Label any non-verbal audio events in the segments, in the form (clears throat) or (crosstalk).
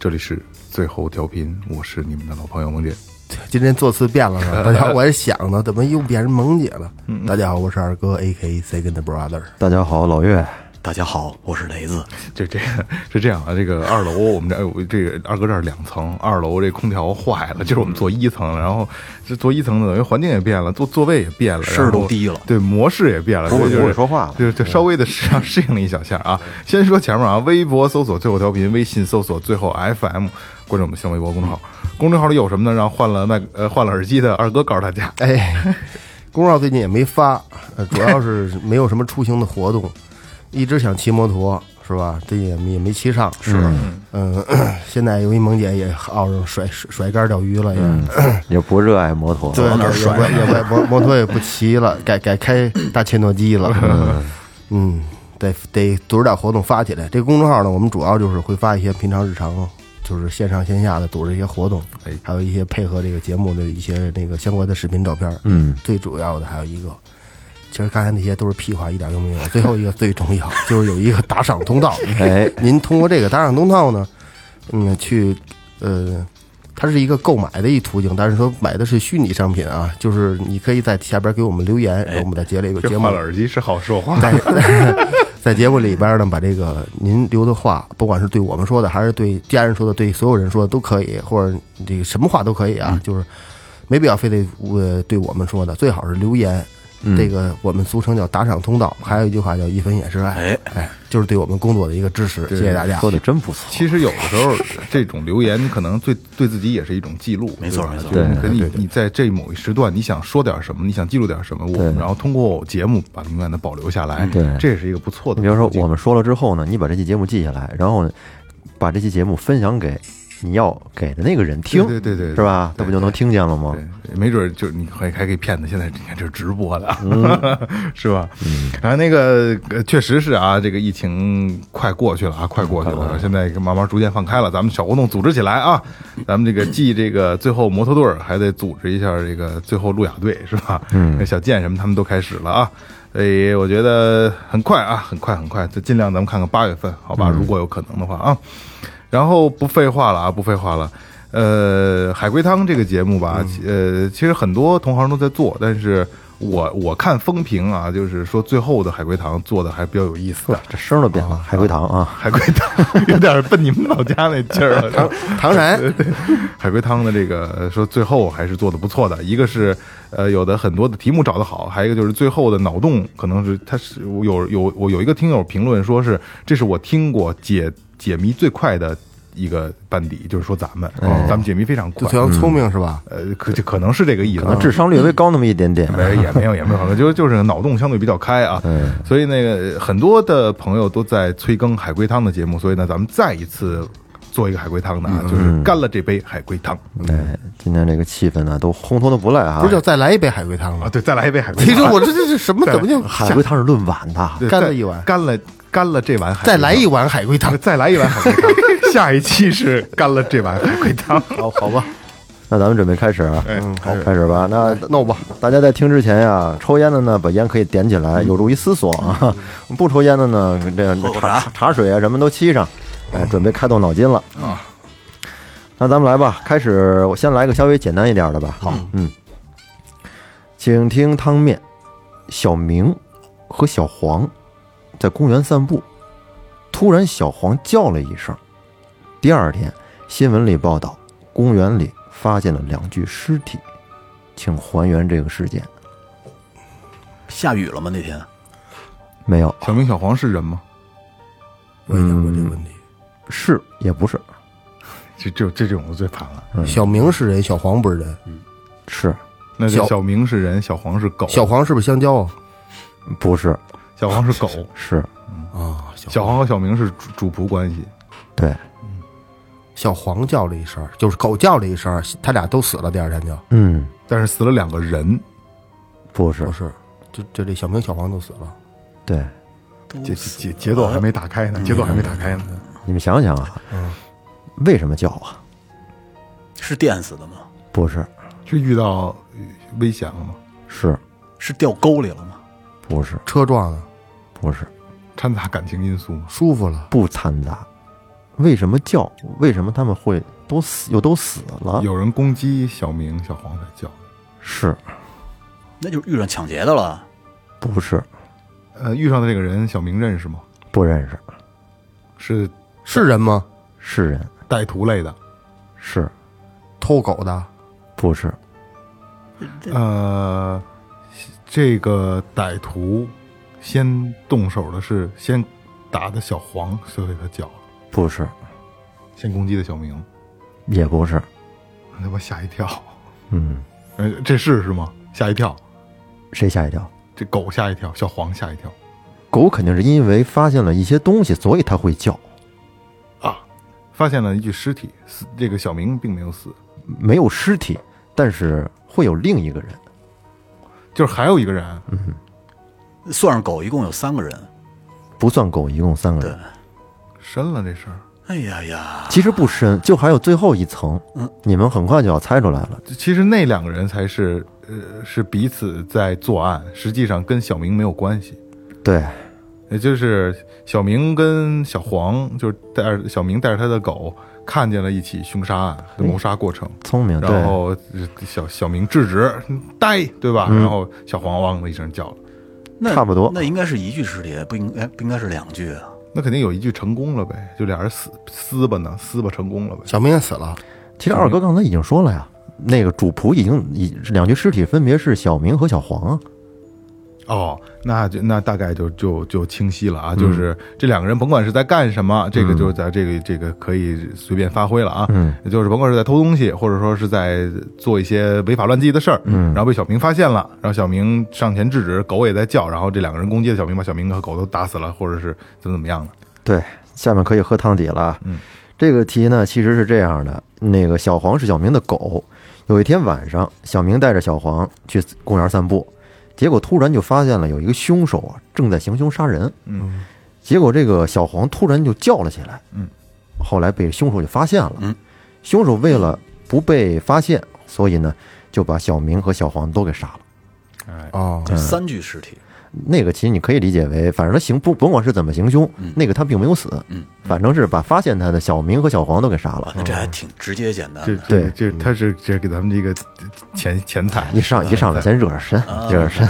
这里是最后调频，我是你们的老朋友萌姐。今天座次变了是吧？(laughs) 大家我也想呢，怎么又变成萌姐了？大家好，我是二哥，A K Second Brother。大家好，老岳，大家好，我是雷子。就这个是这样啊，这个二楼我们这哎这个二哥这儿两层，二楼这空调坏了，就是我们坐一层，然后这坐一层的等于环境也变了，座座位也变了，声儿都低了对，模式也变了，不会所以就不会说话了就就稍微的适适应了一小下啊。先说前面啊，微博搜索最后调频，微信搜索最后 FM，关注我们新浪微博公众号。公众号里有什么呢？让换了麦呃换了耳机的二哥告诉大家。哎，公众号最近也没发，呃主要是没有什么出行的活动，一直想骑摩托是吧？这也也没骑上。是，嗯，(clears throat) 现在由于萌姐也熬上甩甩甩竿钓鱼了，也。(clears throat) 也不热爱摩托，对，也也也也摩摩托也不骑了，改改开大切诺基了。嗯，得得组织点活动发起来。这个公众号呢，我们主要就是会发一些平常日常，就是线上线下的组织一些活动，哎还有一些配合这个节目的一些那个相关的视频照片。嗯，最主要的还有一个，其实刚才那些都是屁话，一点用没有。最后一个最重要，就是有一个打赏通道。(laughs) 哎，您通过这个打赏通道呢，嗯，去呃，它是一个购买的一途径，但是说买的是虚拟商品啊，就是你可以在下边给我们留言，然后我们在节里这节目耳机是好说话。在 (laughs) 在节目里边呢，把这个您留的话，不管是对我们说的，还是对家人说的，对所有人说的都可以，或者这个什么话都可以啊，就是没必要非得呃对我们说的，最好是留言。这个我们俗称叫打赏通道，还有一句话叫一分也是爱，哎。哎，就是对我们工作的一个支持，谢谢大家。说的真不错。其实有的时候，(laughs) 这种留言可能对对自己也是一种记录，没错没错。对你你在这某一时段，你想说点什么，你想记录点什么，我们然后通过节目把它永远的保留下来，对。这也是一个不错的。你比如说，我们说了之后呢，你把这期节目记下来，然后，把这期节目分享给你要给的那个人听，对对对对是吧？对那不就能听见了吗？对，没准就你还还可以骗他，现在你看这是直播的，嗯 (laughs) 是吧？嗯然后那个呃确实是啊，这个疫情快过去了啊，快过去了，现在慢慢逐渐放开了，咱们小活动组织起来啊，咱们这个继这个最后摩托队，还得组织一下这个最后路亚队，是吧？嗯，小健什么他们都开始了啊。所以我觉得很快啊，很快很快，就尽量咱们看看八月份，好吧？如果有可能的话啊。然后不废话了啊，不废话了。呃，海龟汤这个节目吧，其呃，其实很多同行都在做，但是我我看风评啊，就是说最后的海龟汤做的还比较有意思的。这声儿都变了，海龟汤啊，海龟汤 (laughs) 有点奔你们老家那劲儿了。(laughs) 唐唐然 (laughs) 海龟汤的这个呃说最后还是做的不错的，一个是呃有的很多的题目找得好，还有一个就是最后的脑洞可能是他是有有我有一个听友评论说是这是我听过解解谜最快的一个班底，就是说咱们咱们解谜非常快，就非常聪明是吧？呃可就可能是这个意思可能智商略微高那么一点点。没也没有也没有，可能就就是脑洞相对比较开啊，所以那个很多的朋友都在催更海龟汤的节目，所以呢，咱们再一次做一个海龟汤的啊，就是干了这杯海龟汤哎，今天这个气氛呢，都烘托的不赖啊不是。叫再来一杯海龟汤啊，吗？对，再来一杯海龟汤。(laughs) 其实我这这这什么怎么就海龟汤是论碗的，对干了一碗干了干了这碗海，再来一碗海龟汤？再来一碗海龟汤。下一期是干了这碗海龟汤。(laughs) 好好吧，那咱们准备开始啊，嗯，好，开始吧。那弄吧。大家在听之前呀，抽烟的呢，把烟可以点起来，有助于思索啊。不抽烟的呢，这个茶茶水啊什么都沏上，哎，准备开动脑筋了啊。那咱们来吧，开始，我先来个稍微简单一点的吧。好，嗯，请听汤面：小明和小黄在公园散步，突然小黄叫了一声。第二天，新闻里报道，公园里发现了两具尸体，请还原这个事件。下雨了吗？那天没有，小明小黄是人吗？我也想过这个问题。是也不是？(laughs) 这这这种我最惨了。小明是人，小黄不是人。是那就小小明是人，小黄是狗，小黄是不是香蕉啊？不是小黄是狗，(laughs) 是啊，小小黄和小明是主主仆关系。对，小黄叫了一声，就是狗叫了一声，他俩都死了。第二天就嗯，但是死了两个人，不是不是，就就这小明、小黄都死了。对，节节节奏还没打开呢，节奏还没打开呢。你们想想啊，嗯为什么叫啊？是电死的吗？不是是遇到呃危险了吗？是是掉沟里了吗？不是车撞的，不是掺杂感情因素吗？舒服了。不掺杂？为什么叫？为什么他们会都死又都死了？有人攻击小明、小黄才叫。是那就是遇上抢劫的了。不是呃，遇上的这个人，小明认识吗？不认识？是是人吗？是人歹徒类的。是偷狗的，不是？呃，这个歹徒先动手的是先打的小黄，所以他叫了，不是先攻击的小明，也不是？他妈吓一跳。嗯，呃，这是是吗？吓一跳，谁吓一跳？这狗吓一跳，小黄吓一跳狗肯定是因为发现了一些东西，所以它会叫。啊！发现了一具尸体，死这个小明并没有死，没有尸体，但是会有另一个人。就是还有一个人，算上狗，一共有三个人。不算狗，一共三个人。深了这事儿。哎呀呀，其实不深，就还有最后一层。嗯，你们很快就要猜出来了。其实那两个人才是，呃，是彼此在作案，实际上跟小明没有关系。对，也就是小明跟小黄，就是带着小明带着他的狗，看见了一起凶杀案的谋杀过程，聪明。对然，后呃小小明制止，呆，对吧？嗯然后小黄汪的一声叫了，那差不多那应该是一具尸体，不应该不应该是两具啊？那肯定有一具成功了呗，就俩人撕撕吧呢，撕吧成功了呗。小明也死了。其实二哥刚才已经说了呀，那个主仆已经已两具尸体分别是小明和小黄啊。哦，那就那大概就就就清晰了啊，嗯就是这两个人甭管是在干什么，这个就在这个这个可以随便发挥了啊，嗯，就是甭管是在偷东西，或者说是在做一些违法乱纪的事儿，嗯然后被小明发现了，然后小明上前制止，狗也在叫，然后这两个人攻击了小明，把小明和狗都打死了，或者是怎么怎么样的，对，下面可以喝汤底了。嗯，这个题呢其实是这样的：那个小黄是小明的狗。有一天晚上，小明带着小黄去公园散步，结果突然就发现了有一个凶手啊正在行凶杀人。嗯，结果这个小黄突然就叫了起来。嗯，后来被凶手就发现了。嗯，凶手为了不被发现，所以呢就把小明和小黄都给杀了。哎，哦，这三具尸体，那个其实你可以理解为，反正他行不甭管是怎么行凶，那个他并没有死，嗯，反正是把发现他的小明和小黄都给杀了，。那这还挺直接简单的。对。这他是这给咱们这个前前台。一上一上来先热热身，啊。热热身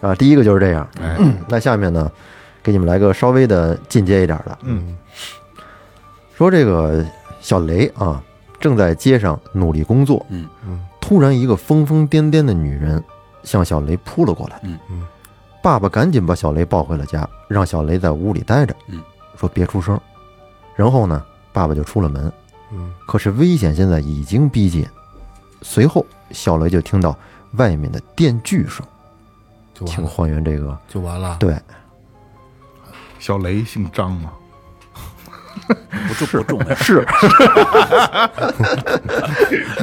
啊。第一个就是这样。哎，那下面呢，给你们来个稍微的进阶一点的，嗯。说这个小雷啊，正在街上努力工作，嗯嗯，突然一个疯疯癫癫的女人向小雷扑了过来，嗯。嗯，爸爸赶紧把小雷抱回了家，让小雷在屋里待着，嗯，说别出声。然后呢，爸爸就出了门，嗯，可是危险现在已经逼近。随后，小雷就听到外面的电锯声，请就完了，还原这个。就完了。对，小雷姓张吗，(laughs) 不重不重 (laughs) 要，(laughs) 是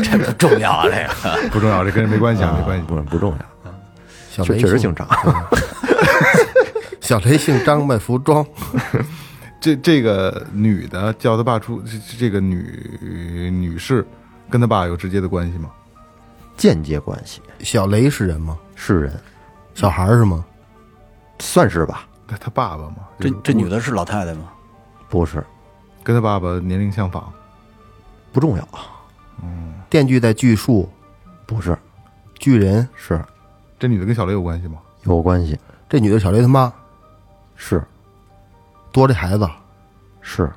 这不重要啊，这个不重要，这跟人没关系啊，没关系。不不重要，小雷确确实姓张。(laughs) 小雷姓张，卖服装。(laughs) 这这个女的叫他爸出，这这个女女士跟他爸有直接的关系吗？间接关系，小雷是人吗？是人，小孩儿是吗？算是吧？他他爸爸吗，这这女的是老太太吗？不是，跟他爸爸年龄相仿，不重要，嗯电锯在锯树，不是，锯人。是这女的跟小雷有关系吗？有关系，这女的小雷他妈是夺这孩子，是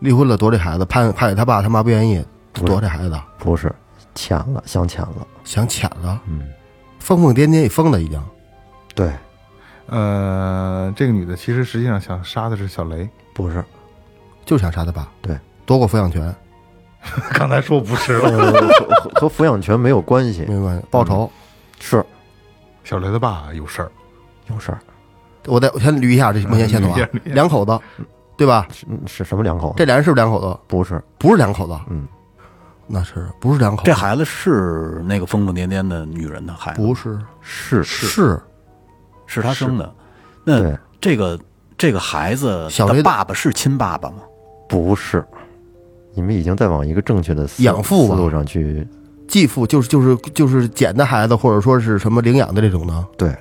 离婚了夺这孩子，判判给他爸他妈不愿意，夺这孩子不是抢了，想抢了？想抢了，嗯，疯疯癫癫也疯了已经。对，呃，这个女的其实实际上想杀的是小雷，不是，就想杀他爸，对，夺过抚养权，刚才说不是了。呃，和和抚养权没有关系，没关系，报仇。是小雷他爸有事儿，有事儿。我再我先捋一下这目前线索啊捋一下捋一，下两口子，对吧？是是什么两口子？这俩人是不是两口子？不是，不是两口子，嗯，那是不是两口子？这孩子是那个疯疯癫癫的女人的孩子，不是是是是他生的。那对这个这个孩子小雷爸爸是亲爸爸吗？不是？你们已经在往一个正确的思养父吧思路上去，继父，就是就是就是捡的孩子，或者说是什么领养的这种呢，对，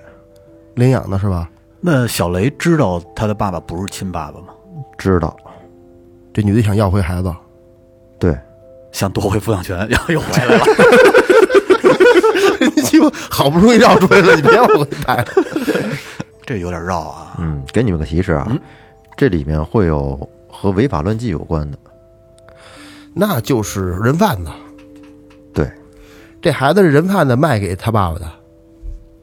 领养的是吧？那小雷知道他的爸爸不是亲爸爸吗？知道，这女的想要回孩子，对，想夺回抚养权，然后又回来了。(laughs) 你鸡巴好不容易绕出来了，你别往回带了。(laughs) 这有点绕啊。嗯，给你们个提示啊，这里面会有和违法乱纪有关的，那就是人贩子，对，这孩子是人贩子卖给他爸爸的，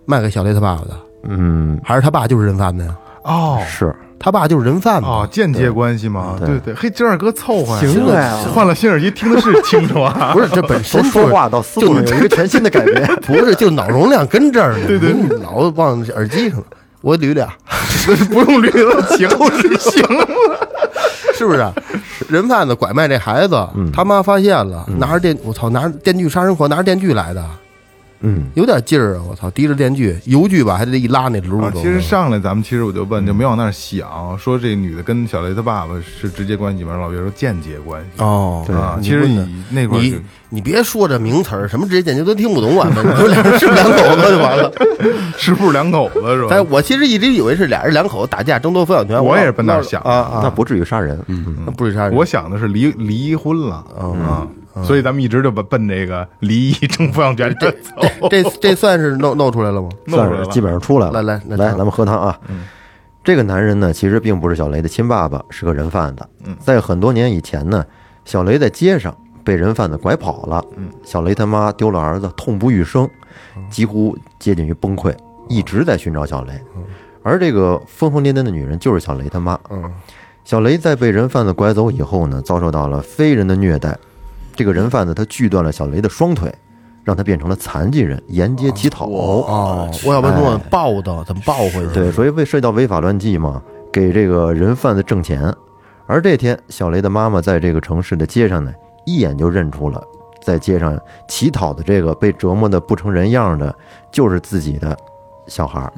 卖给小雷他爸爸的，嗯，还是他爸就是人贩子呀？哦是他爸就是人贩子，哦，间接关系嘛？对对对，嘿，这二哥凑合呀，行了呀换了新耳机听的是清楚啊。(laughs) 不是这本身说话到思路有一个全新的改变。(laughs) 不是，就脑容量跟这儿呢，(laughs) 对对，老往耳机上了。我捋俩，不用捋了，行是行。是不是？(laughs) 人贩子拐卖这孩子，他妈发现了，拿着电，我操，拿着电锯杀人狂，拿着电锯来的，嗯，有点劲儿啊！我操，提着电锯，油锯吧，还得一拉那轱辘。啊其实上来咱们其实我就问，就没往那儿想，说这女的跟小雷他爸爸是直接关系吗？老岳说间接关系哦，啊。其实你那块儿你你别说这名词儿，什么直接间接都听不懂，我们你说 (laughs) 俩人是不是两口子就完了。(laughs) 是不是两口子是吧但？我其实一直以为是俩人两口子打架争夺抚养权，我也是奔那儿想啊啊，那不至于杀人。嗯，那不至于杀人。我想的是离离婚了啊，所以咱们一直就奔奔这个离异争抚养权这 (laughs) 走。这这算是弄弄出来了吗？算是基本上出来了。来来来咱们喝汤啊。这个男人呢，其实并不是小雷的亲爸爸，是个人贩子。在很多年以前呢，小雷在街上被人贩子拐跑了。小雷他妈丢了儿子，痛不欲生，几乎接近于崩溃，一直在寻找小雷。而这个疯疯癫癫的女人就是小雷他妈。嗯，小雷在被人贩子拐走以后呢，遭受到了非人的虐待。这个人贩子他锯断了小雷的双腿，让他变成了残疾人，沿街乞讨。哦，我要不然怎么抱的？怎么抱回去？对，所以为涉及到违法乱纪嘛，给这个人贩子挣钱。而这天，小雷的妈妈在这个城市的街上呢，一眼就认出了在街上乞讨的这个被折磨的不成人样的，就是自己的小孩儿。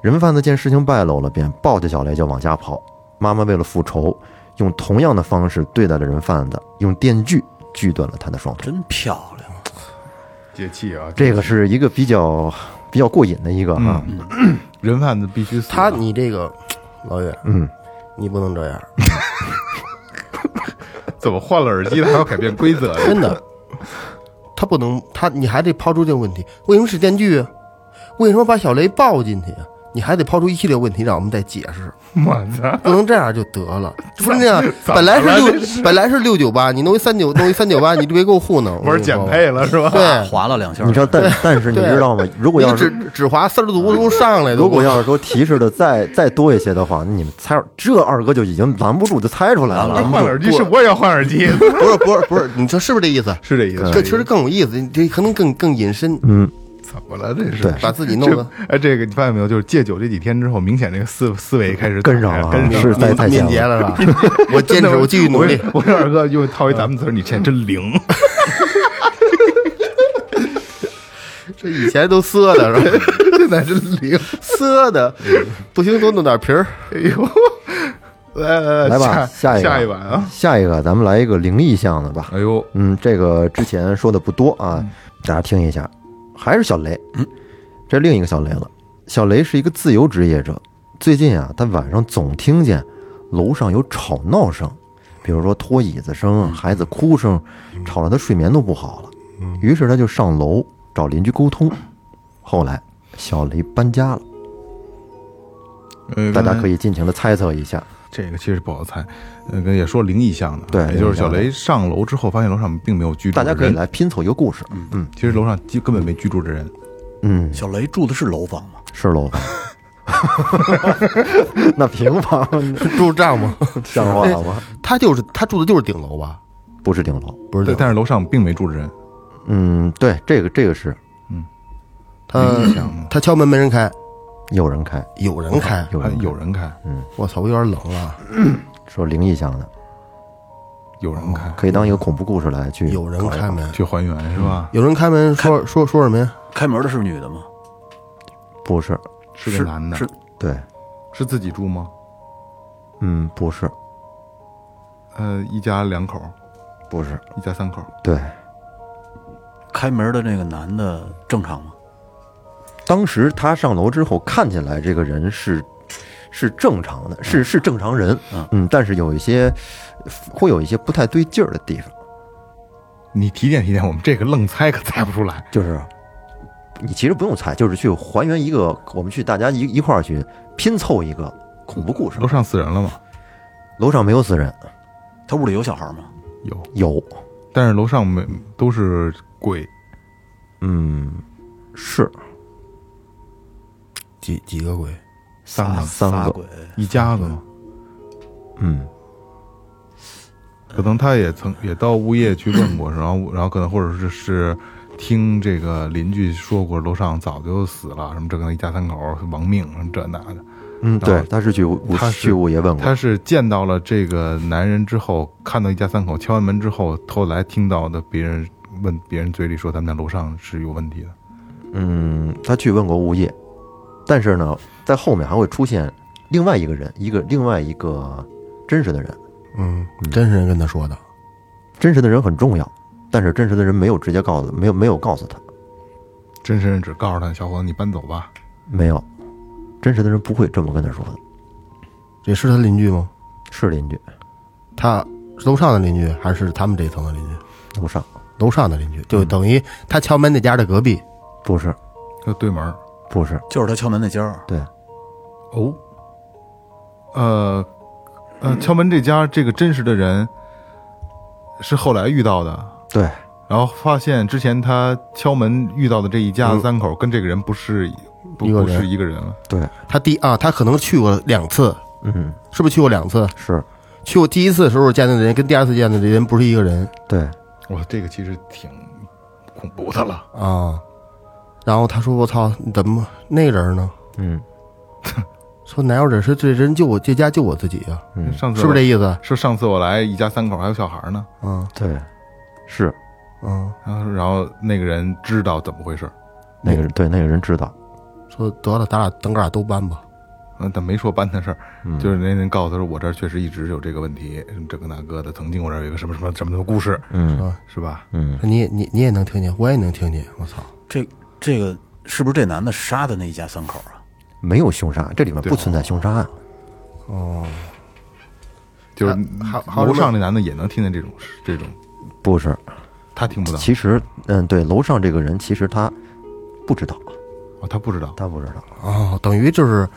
人贩子见事情败露了，便抱着小雷就往家跑。妈妈为了复仇，用同样的方式对待了人贩子，用电锯锯断了他的双腿。真漂亮，解气啊！这个是一个比较比较过瘾的一个啊，人贩子必须死。他你这个老岳，嗯，你不能这样，(laughs) 怎么换了耳机，他还要改变规则呀？真的，他不能，他你还得抛出这个问题：为什么是电锯啊？为什么把小雷抱进去啊？你还得抛出一系列问题让我们再解释，(laughs) 我操！不能这样就得了。(laughs) 不是那样，本来是六本来是六九八，你弄一三九弄一三九八，你就别给我糊弄。玩减配了是吧？对，划了两下。你知道，但但是你知道吗？如果你只要是只只划丝儿足都上来的，如果要是说提示的再再多一些的话，你们猜这二哥就已经拦不住，就猜出来了。换耳机是我也要换耳机，不是不是不是，你说是不是这意思？是这意思。这其实更有意思，这可能更更隐身，嗯，怎么了？这是把自己弄这得哎，这个你发现没有？就是戒酒这几天之后，明显这个思思维开始跟上了啊跟上是在太敏捷了是吧？(laughs) 我坚持，我继续努力。我跟二哥又套一咱们词儿，你 (laughs) (laughs) 现在真灵。这以前都涩的是吧？现在真灵。涩的，不行多弄点皮儿。哎呦，来来来吧，下一个，下一碗啊！下一个咱们来一个灵异项的吧。哎呦，嗯，这个之前说的不多啊，大家听一下，还是小雷。嗯，这另一个小雷了。小雷是一个自由职业者，最近啊，他晚上总听见楼上有吵闹声，比如说拖椅子声、孩子哭声，吵得他睡眠都不好了。于是他就上楼找邻居沟通。后来小雷搬家了，呃大家可以尽情的猜测一下。这个其实不好猜，呃，跟也说灵异项的，对也就是小雷上楼之后发现楼上并没有居住大的人，家可以来拼凑一个故事。嗯其实楼上基根本没居住的人，嗯，小雷住的是楼房吗？是楼房。(laughs) 那平房 (laughs) 住帐篷，(laughs) 像话吗？他就是他住的就是顶楼吧？不是顶楼。不是但是楼上并没住着人，嗯，对，这个这个是嗯他他敲门没人开，有人开，有人开，还有人开。有人开，我操，我有点冷了，(clears throat) 说灵异向的，有人开，可以当一个恐怖故事来去有人。开门，去还原是吧？有人开门说说说什么呀？开门的是女的吗？不是，是个男的，是。对，是自己住吗？嗯，不是，呃，一家两口，不是，一家三口，对。开门的那个男的正常吗？当时他上楼之后，看起来这个人是是正常的，是是正常人，嗯嗯，但是有一些会有一些不太对劲儿的地方，你提点提点，我们这个愣猜可猜不出来。就是你其实不用猜，就是去还原一个，我们去大家一一块儿去拼凑一个恐怖故事楼。上死人了吗？楼上没有死人，他屋里有小孩吗？有，有，但是楼上没都是鬼，嗯，是几几个鬼？三个三个，仨鬼，一家子嘛。嗯，可能他也曾也到物业去问过，然后然后可能或者是是听这个邻居说过，楼上早就死了，什么这个一家三口亡命什么这那的。嗯，对，他是去物他是去物业问过他，是见到了这个男人之后，看到一家三口敲完门之后，后来听到的别人问别人嘴里说他们家楼上是有问题的。嗯，他去问过物业，但是呢，在后面还会出现另外一个人，一个另外一个真实的人。嗯，真实人跟他说的。真实的人很重要，但是真实的人没有直接告诉，没有没有告诉他，真实人只告诉他：“小伙子，你搬走吧。没有，真实的人不会这么跟他说的，这是他邻居吗？是邻居，他楼上的邻居还是他们这一层的邻居？楼上楼上的邻居，就等于他敲门那家的隔壁。不是”就对门儿不是，就是他敲门那家儿。对，哦，呃呃，敲门这家这个真实的人是后来遇到的，对，然后发现之前他敲门遇到的这一家三口跟这个人不是不不一个人是一个人了。对，他第啊，他可能去过两次，嗯，是不是去过两次？是去过第一次的时候见到的人跟第二次见到的人不是一个人对，哇，这个其实挺恐怖的了。啊。然后他说：“我操，你怎么那人呢？嗯？” (laughs) 说哪有人是这人就我这家就我自己呀、嗯，上次是不是这意思？是上次我来一家三口还有小孩呢，嗯。对，是。嗯，然后然后那个人知道怎么回事，那个人，对那个人知道，说得了，咱俩等哥俩都搬吧。嗯，但没说搬的事儿，嗯。就是那人告诉他说我这儿确实一直有这个问题，这个那个的，曾经我这儿有一个什么什么什么什么故事，嗯。是吧？嗯，你你你也能听见，我也能听见。我操，这这个是不是这男的杀的那一家三口啊？没有凶杀，这里面不存在凶杀案，哦。就是楼上那男的也能听见这种这种，不是，他听不到，其实，嗯，对，楼上这个人其实他不知道，哦，他不知道，他不知道，哦，等于就是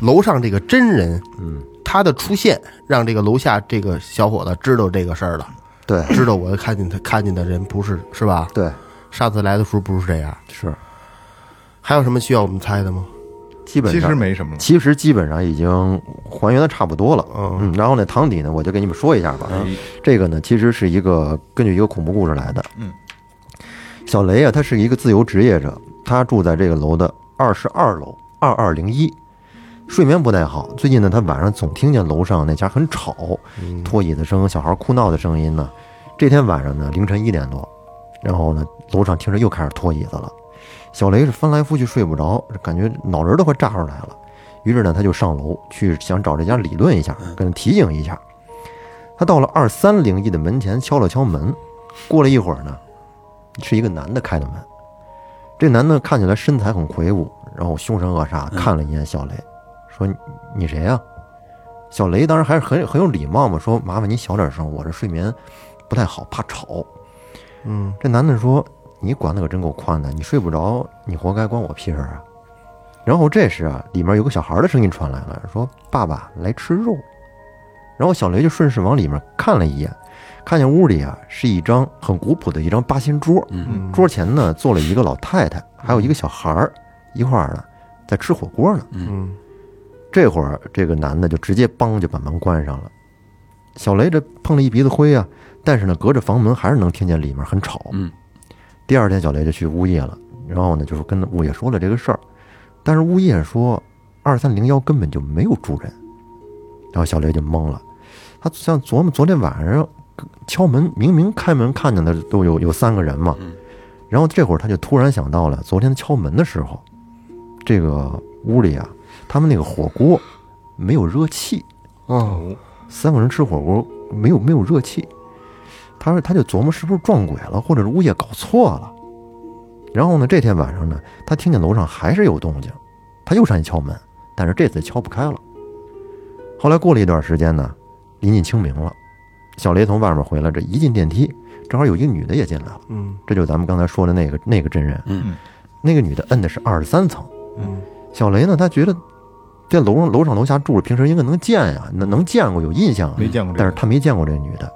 楼上这个真人，嗯，他的出现让这个楼下这个小伙子知道这个事儿了，对。知道我看见他看见的人不是是吧？对上次来的时候不是这样。是，还有什么需要我们猜的吗？基本上实没什么了。其实基本上已经还原的差不多了。嗯嗯，然后呢，堂底呢，我就给你们说一下吧。哎这个呢，其实是一个根据一个恐怖故事来的。嗯，小雷啊，他是一个自由职业者，他住在这个楼的二十二楼二二零一，睡眠不太好。最近呢，他晚上总听见楼上那家很吵，拖椅子声、小孩哭闹的声音呢。这天晚上呢，凌晨一点多，然后呢，楼上听着又开始拖椅子了。小雷是翻来覆去睡不着，感觉脑仁都快炸出来了。于是呢，他就上楼去想找这家理论一下，跟他提醒一下。他到了二三零一的门前敲了敲门，过了一会儿呢，是一个男的开的门。这男的看起来身材很魁梧，然后凶神恶煞，看了一眼小雷，说：“你你谁呀、小雷当时还是很很有礼貌嘛，说：“麻烦你小点声，我这睡眠不太好，怕吵。”嗯，这男的说：“你管的可真够宽的，你睡不着，你活该，关我屁事啊！”然后这时啊，里面有个小孩的声音传来了，说：“爸爸来吃肉。”然后小雷就顺势往里面看了一眼，看见屋里啊是一张很古朴的一张八仙桌，嗯，桌前呢坐了一个老太太，还有一个小孩儿，一块儿呢在吃火锅呢。嗯，这会儿这个男的就直接梆就把门关上了。小雷这碰了一鼻子灰啊，但是呢，隔着房门还是能听见里面很吵。嗯，第二天小雷就去物业了，然后呢，就是跟物业说了这个事儿，但是物业说二三零幺根本就没有住人，然后小雷就懵了，他像琢磨昨天晚上敲门，明明开门看见的都有有三个人嘛，然后这会儿他就突然想到了昨天敲门的时候，这个屋里啊，他们那个火锅没有热气，哦，三个人吃火锅没有没有热气，他说他就琢磨是不是撞鬼了，或者是物业搞错了。然后呢，这天晚上呢，他听见楼上还是有动静，他又上去敲门，但是这次敲不开了。后来过了一段时间呢，临近清明了，小雷从外面回来，这一进电梯，正好有一个女的也进来了，嗯这就是咱们刚才说的那个那个真人。嗯，那个女的摁的是二十三层，嗯小雷呢，他觉得这楼上楼上楼下住着，平时应该能见呀，能能见过有印象啊，没见过但是他没见过这个女的，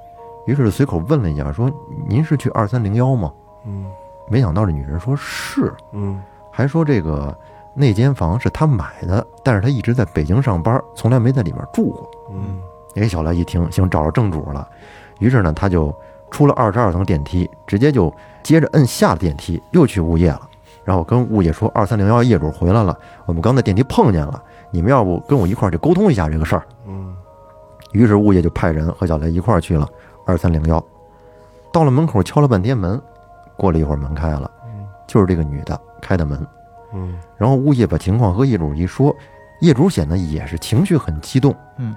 于是随口问了一下，说：“您是去二三零幺吗嗯？”没想到这女人说是，嗯还说这个那间房是他买的，但是他一直在北京上班，从来没在里面住过。嗯哎，小雷一听，行，找着正主了，于是呢，他就出了二十二层电梯，直接就接着摁下了电梯，又去物业了。然后跟物业说，二三零幺业主回来了，我们刚在电梯碰见了，你们要不跟我一块儿去沟通一下这个事儿？嗯于是物业就派人和小雷一块儿去了二三零幺。到了门口敲了半天门，过了一会儿门开了，就是这个女的开的门。嗯然后物业把情况和业主一说，业主显得也是情绪很激动。嗯，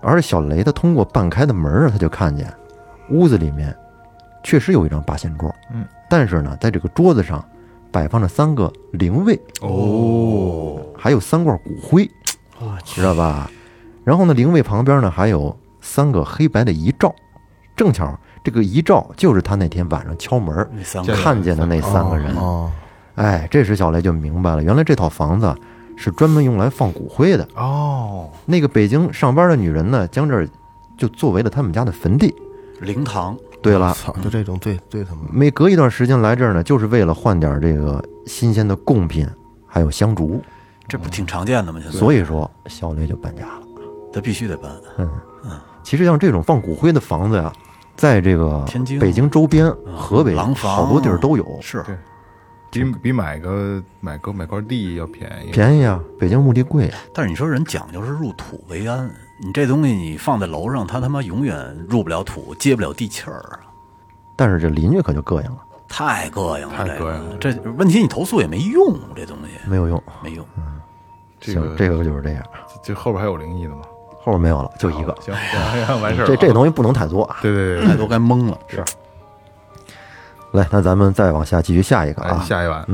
而小雷他通过半开的门他就看见屋子里面确实有一张八仙桌。嗯，但是呢，在这个桌子上摆放着三个灵位，哦，还有三罐骨灰，知道吧？然后呢，灵位旁边呢还有三个黑白的遗照，正巧这个遗照就是他那天晚上敲门看见的那三个人。哦哎，这时小雷就明白了，原来这套房子是专门用来放骨灰的。哦，那个北京上班的女人呢，将这儿就作为了他们家的坟地。灵堂，对了，操，就这种最最他们每隔一段时间来这儿呢，就是为了换点这个新鲜的贡品，还有香烛。这不挺常见的吗？现在，所以说，小雷就搬家了。他必须得搬。嗯嗯，其实像这种放骨灰的房子呀，在这个天津北京周边、河北廊坊好多地儿都有，是对比比买个买个买块地要便宜。便宜啊。北京墓地贵啊。但是你说人讲究是入土为安，你这东西你放在楼上，它他妈永远入不了土，接不了地气儿啊，但是这邻居可就膈应了，太膈应了。太这个膈应了这问题你投诉也没用，这东西没有用。没用。这个行，这个就是这样，这后边还有灵异的吗？后边没有了，就一个。行完事。这这东西不能太多啊。对对对太多该懵了。是。来，那咱们再往下继续下一个啊。下一晚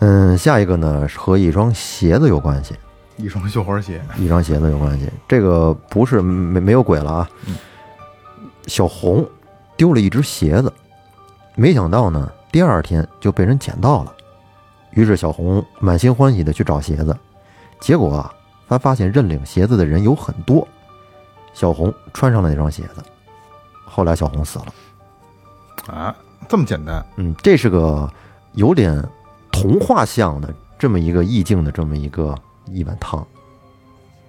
嗯，下一个呢是和一双鞋子有关系，一双绣花鞋，一双鞋子有关系。这个不是没没有鬼了啊。小红丢了一只鞋子，没想到呢，第二天就被人捡到了。于是小红满心欢喜的去找鞋子，结果啊，她发现认领鞋子的人有很多。小红穿上了那双鞋子，后来小红死了。啊，这么简单？嗯，这是个有点童话像的这么一个意境的这么一个一碗汤，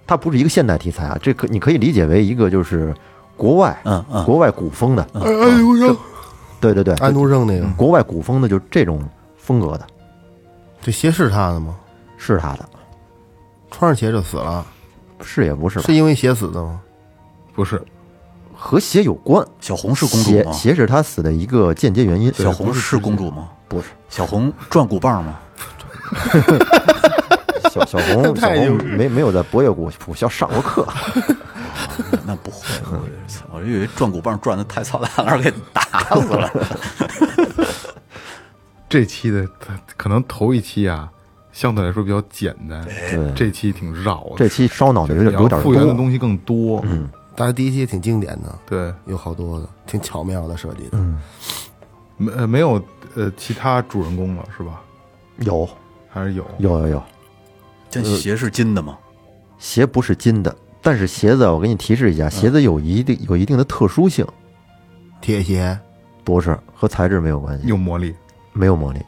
它不是一个现代题材啊，这可你可以理解为一个就是国外嗯嗯，国外古风的，安徒生，对对对，安徒生那个，国外古风的就这种风格的，这鞋是他的吗？是他的，穿上鞋就死了，是也不是吧是？因为鞋死的吗？不是，和鞋有关，小红是公主吗？鞋鞋是他死的一个间接原因。小红是公主吗？不是小红转骨棒吗？(laughs) 小小红，(laughs) 小红没没有在博越古普校上过课，那那不会，我以为转鼓棒转的太操蛋了，给打死了。(laughs) 这期的它可能头一期啊，相对来说比较简单，对这期挺绕的，这期烧脑的有点有点复原的。东西更多。嗯但是第一期也挺经典的，对，有好多的，挺巧妙的设计的。嗯，没呃没有呃其他主人公了是吧？有还是有？有有有，这鞋是金的吗？鞋不是金的，但是鞋子我给你提示一下，鞋子有一定有一定的特殊性，铁鞋，不是和材质没有关系，有魔力，没有魔力。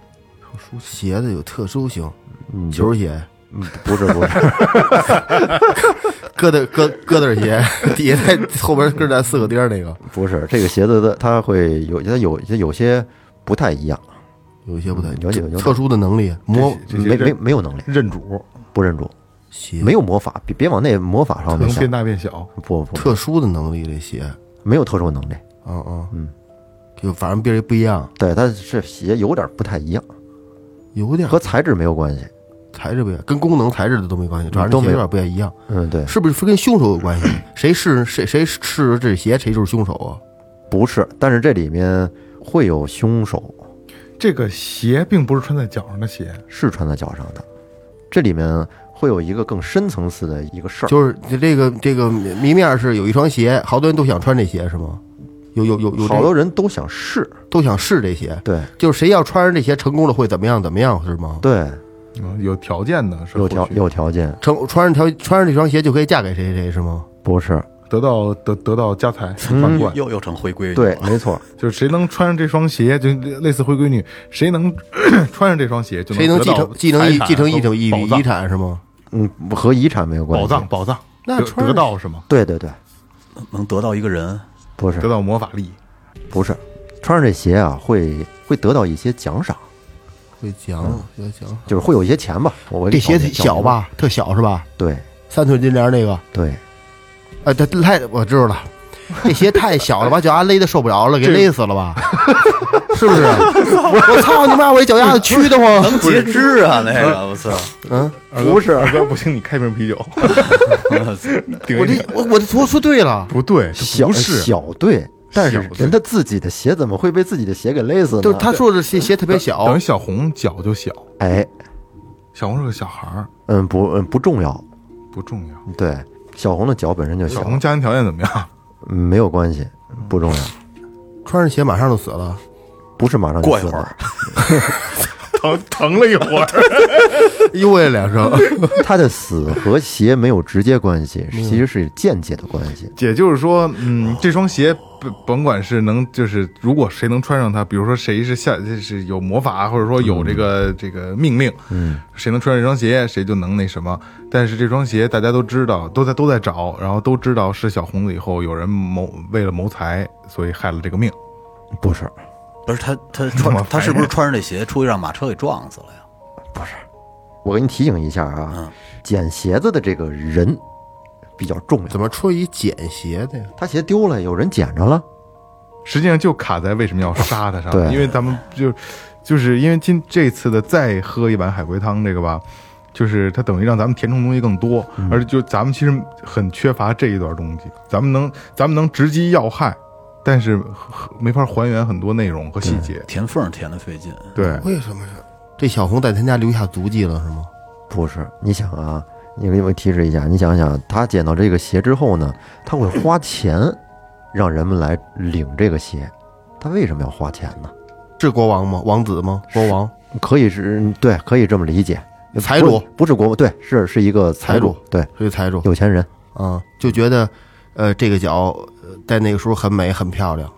鞋子有特殊性，嗯，球鞋，嗯，不是不是，疙瘩疙疙瘩鞋，(laughs) 底下在后边跟咱四个钉儿那个，不是这个鞋子的，它会有它有它有些不太一样，有些不太有有有特殊的能力，魔没没没有能力，认主，不认主，鞋。没有魔法，别别往那魔法上面变，大变小。不不。特殊的能力，这鞋，没有特殊能力，嗯嗯。嗯，就反正别人不一样，对，它是鞋有点不太一样，有点和材质没有关系，材质不一样，跟功能材质的都没关系，反正都没有鞋有点不太一样，嗯，对，是不是跟凶手有关系？谁是谁谁是这鞋，谁就是凶手啊？不是，但是这里面会有凶手这个鞋并不是穿在脚上的鞋，是穿在脚上的，这里面会有一个更深层次的一个事儿，就是这个这个谜面是有一双鞋，好多人都想穿这鞋是吗？有有有有好多人都想试，都想试这些，对。就是谁要穿上这些成功了会怎么样怎么样是吗？对，嗯有条件的是有条或许有条件，成穿上条穿上这双鞋就可以嫁给谁谁谁是吗？不是，得到得得到家财嗯万贯，又又成回归对，没错，(laughs) 就是谁能穿上这双鞋，就类似灰闺女，谁能 (clears throat) 穿上这双鞋就谁能继承继承一继承遗承遗产是吗？嗯，和遗产没有关系，宝藏宝藏，得那穿得到是吗？对对对，能得到一个人，不是。得到魔法力，不是，穿上这鞋啊，会会得到一些奖赏，会讲要讲就是会有一些钱吧。我这鞋小？吧，特小是吧？对。三寸金莲那个，对，哎，它太我知道了，这鞋太小了，把脚丫勒的受不了了，给勒死了吧？是不是？我我操你妈！我这脚丫子屈得慌。能截肢啊那个，我操！嗯，不是二哥不行，你开瓶啤酒，(laughs) 我这我我我说说对了，不对，小不是小对，但是小人他自己的鞋怎么会被自己的鞋给勒死呢？就是他说的鞋鞋特别小等于，小红脚就小，哎，小红是个小孩儿，嗯，不，嗯，不重要。不重要。对，小红的脚本身就小，小红家庭条件怎么样？嗯没有关系，不重要。穿上鞋马上就死了。不是马上就死了过一会儿，(laughs) 疼 (laughs) 疼了一会儿，(laughs) 呦喂两声，(laughs) 他的死和鞋没有直接关系，其实是间接的关系。也就是说，嗯，这双鞋甭甭管是能，就是如果谁能穿上它，比如说谁是下是有魔法，或者说有这个、这个命令，嗯，谁能穿上这双鞋，谁就能那什么。但是这双鞋大家都知道，都在都在找，然后都知道是小红子以后有人谋为了谋财，所以害了这个命。不是，不是他他穿他是不是穿着这鞋出去让马车给撞死了呀？不是我给你提醒一下啊，嗯捡鞋子的这个人比较重要。怎么出一捡鞋的呀？他鞋丢了，有人捡着了。实际上就卡在为什么要杀他上，(laughs) 对因为咱们就就是因为今这次的再喝一碗海龟汤这个吧，就是它等于让咱们填充东西更多，而且就咱们其实很缺乏这一段东西，咱们能咱们能直击要害，但是呵没法还原很多内容和细节。填缝填的费劲，对，为什么呀？这小红在他家留下足迹了是吗？不是，你想啊，你给我提示一下，你想想，他捡到这个鞋之后呢，他会花钱让人们来领这个鞋，他为什么要花钱呢？是国王吗？王子吗？国王？可以是对，可以这么理解。财主不不是国王对，是是一个财财主对，是个财主有钱人。啊，就觉得，呃，这个脚呃在那个时候很美很漂亮，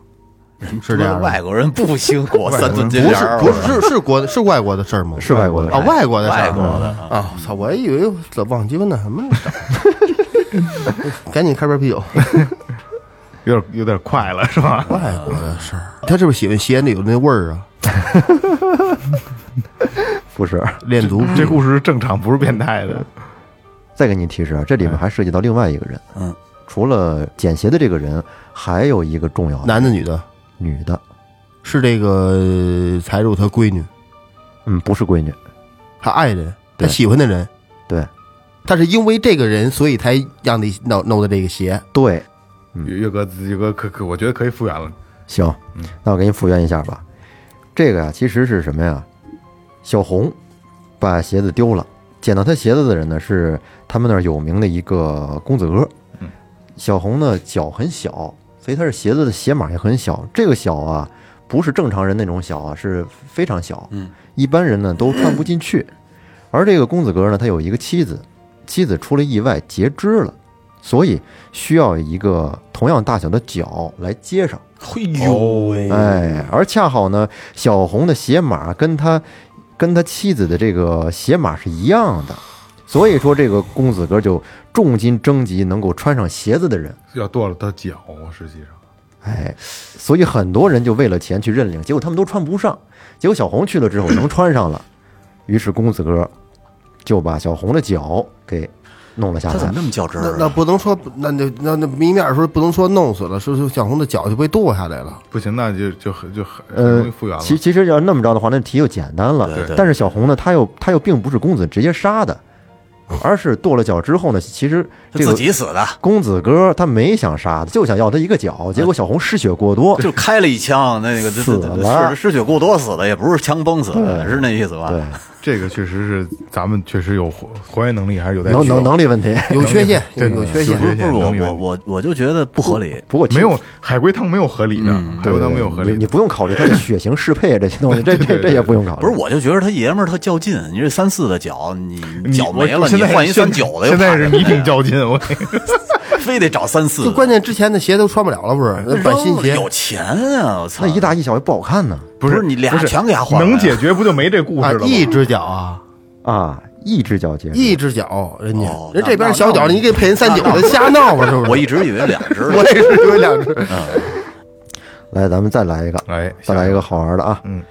是这样。外国人不兴 (laughs) 过三寸金不是莲儿，不是是是国是外国的事儿吗？是外国的啊，外国的事儿外国的啊！操，我还以为我忘记问那什么了，赶紧开瓶啤酒。(laughs) 有点有点快了是吧？外国的事儿，他是不是喜欢鞋里有那味儿啊？(laughs) 不是，练足这故事是正常，不是变态的。再给你提示啊，这里面还涉及到另外一个人。嗯，除了捡鞋的这个人，还有一个重要的男的女的，女的，是这个财主他闺女，嗯，不是闺女，他爱人，他对喜欢的人，对他是因为这个人，所以才让你弄弄的这个鞋。对，岳岳哥，岳哥可可，我觉得可以复原了。行，那我给你复原一下吧。这个呀，其实是什么呀？小红把鞋子丢了，捡到她鞋子的人呢是他们那儿有名的一个公子哥。嗯，小红呢脚很小，所以她是鞋子的鞋码也很小。这个小啊，不是正常人那种小啊，是非常小。嗯，一般人呢都穿不进去。而这个公子哥呢，他有一个妻子，妻子出了意外截肢了，所以需要一个同样大小的脚来接上。嘿呦喂，哎，而恰好呢，小红的鞋码跟他跟他妻子的这个鞋码是一样的，所以说这个公子哥就重金征集能够穿上鞋子的人。要剁了他脚啊，实际上哎，所以很多人就为了钱去认领，结果他们都穿不上。结果小红去了之后能穿上了，于是公子哥就把小红的脚给弄了下来他怎么。那么较真儿啊？那那不能说，那那那那明面说不能说弄死了，说是小红的脚就被剁下来了。不行，那就就很就很呃易复原，了。其其实要那么着的话，那题就简单了。对对但是小红呢，他又他又并不是公子直接杀的，而是跺了脚之后呢，其实这自己死的，公子哥他没想杀他，就想要他一个脚，结果小红失血过多，就开了一枪，那个死了是失血过多死的，也不是枪崩死的，是那意思吧？对，这个确实是咱们确实有还还原能力，还是有待能能提高能力问题。(laughs) 有缺陷，有有缺陷不是我我我我就觉得不合理。不过没有海龟汤没有合理的，海龟汤没有合理。你你不用考虑它的血型适配这些东西，这 (laughs) 这这也不用考虑。不是，我就觉得他爷们儿他较劲，你这三四的脚，你你脚没了，现在你换一三九的，现在是你挺 (laughs) 较劲，我 (laughs) 非得找三四的，就关键之前的鞋都穿不了了，不是？换新鞋，有钱啊！我操，那一大一小也不好看呢不是你俩全给他换，能解决不就没这故啊事了，吗？一只脚啊，啊！一只脚接一只脚，人家哦人这边小脚，那你给配人三九的，瞎闹吧，是不是？我一直以为两只呢，(laughs) 我也是有两只，来，咱们再来一个，哎，再来一个好玩的啊！嗯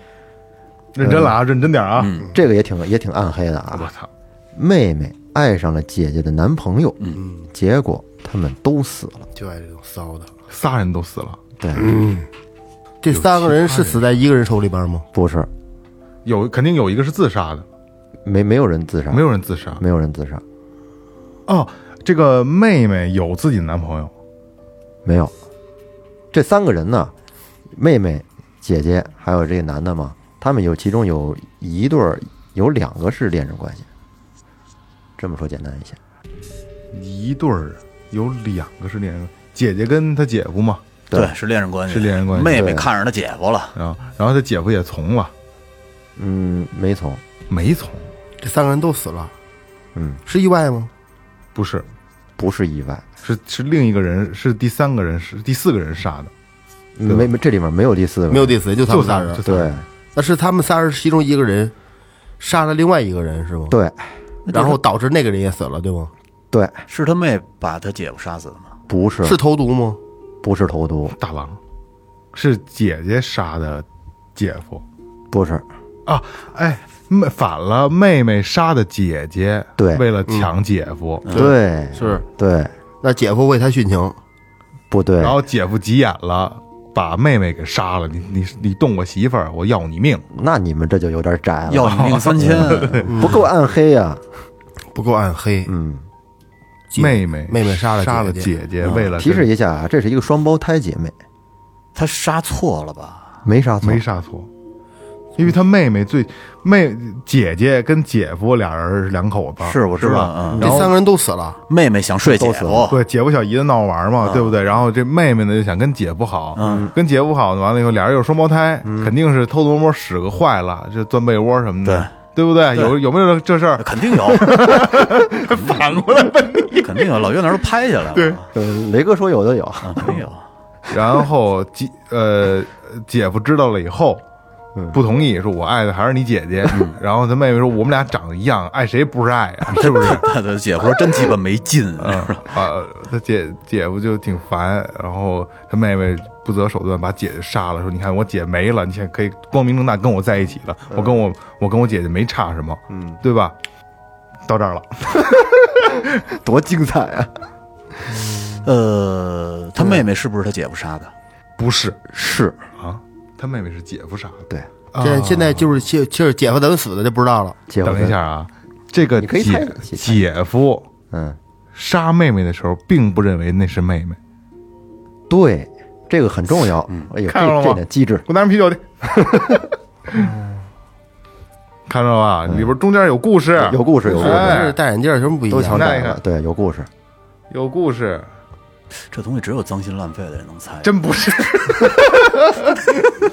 认真了啊，认真点啊！这个也挺也挺暗黑的啊。我操，妹妹爱上了姐姐的男朋友，嗯，结果他们都死了。就爱这种骚的。仨人都死了，对，这三个人是死在一个人手里边吗？不是，有肯定有一个是自杀的，没没有人自杀，没有人自杀。没有人自杀，哦，这个妹妹有自己的男朋友，没有。这三个人呢，妹妹、姐姐还有这个男的嘛，他们有其中有一对儿，有两个是恋人关系。这么说简单一些，一对儿有两个是恋人，姐姐跟她姐夫嘛，对。对，是恋人关系，是恋人关系。妹妹看上他姐夫了，然后然后她姐夫也从了，嗯，没从，没从，这三个人都死了，嗯，是意外吗？不是，不是意外，是是另一个人，是第三个人，是第四个人杀的，没没这里面没有第四个，没有第四，就他就们仨人。对。那是他们仨人其中一个人杀了另外一个人是吗？对。然后导致那个人也死了，对吗？对，是他妹把他姐夫杀死的吗？不是。是投毒吗？不是投毒，大郎，是姐姐杀的姐夫。不是。啊，哎，妹反了，妹妹杀的姐姐，对。为了抢姐夫，对。是，对。那姐夫为他殉情，不对。然？后姐夫急眼了，把妹妹给杀了，你你你动我媳妇儿，我要你命，那你们这就有点窄了，要你命三千，(laughs) 不够暗黑呀、不够暗黑。嗯，姐妹妹妹妹杀了杀了姐姐姐，为了提示一下啊，这是一个双胞胎姐妹，她杀错了吧？没杀错，没杀错，因为她妹妹最妹姐姐跟姐夫俩人是两口子，是我知道吧？这三个人都死了，妹妹想睡姐都死夫，对姐夫小姨子闹着玩嘛，对不对？然后这妹妹呢就想跟姐夫好，嗯。跟姐夫好，完了以后俩人又双胞胎，肯定是偷偷摸摸使个坏了，这钻被窝什么的，对不对？有有没有这事儿？肯定有，(laughs) 反过来问你。肯定有，老岳那儿都拍下来了，对，呃，雷哥说有就有，啊，肯定有。(laughs) 然后姐呃姐夫知道了以后。不同意，说我爱的还是你姐姐。然后他妹妹说我们俩长得一样，爱谁不是爱啊？(laughs) 是不是？他的姐夫说真鸡巴没劲，啊啊，他姐姐夫就挺烦，然后他妹妹不择手段把姐姐杀了，说你看我姐没了，你现在可以光明正大跟我在一起了，我跟我我跟我姐姐没差什么，嗯，对吧？到这儿了，(laughs) 多精彩啊！呃，他妹妹是不是他姐夫杀的？不是是啊，他妹妹是姐夫杀的。对，现在现在就是就就是姐夫怎么死的就不知道了。姐夫等一下啊，这个你可以猜姐姐夫嗯，杀妹妹的时候，并不认为那是妹妹，对，这个很重要。嗯哎看到了吗这点机智，给我拿瓶啤酒去。看到了吧？里边中间有故事，有故事，有故事，戴眼镜有什么不一样？那你看强摘了，对，有故事。有故事，这东西只有脏心烂肺的人能猜。真不是。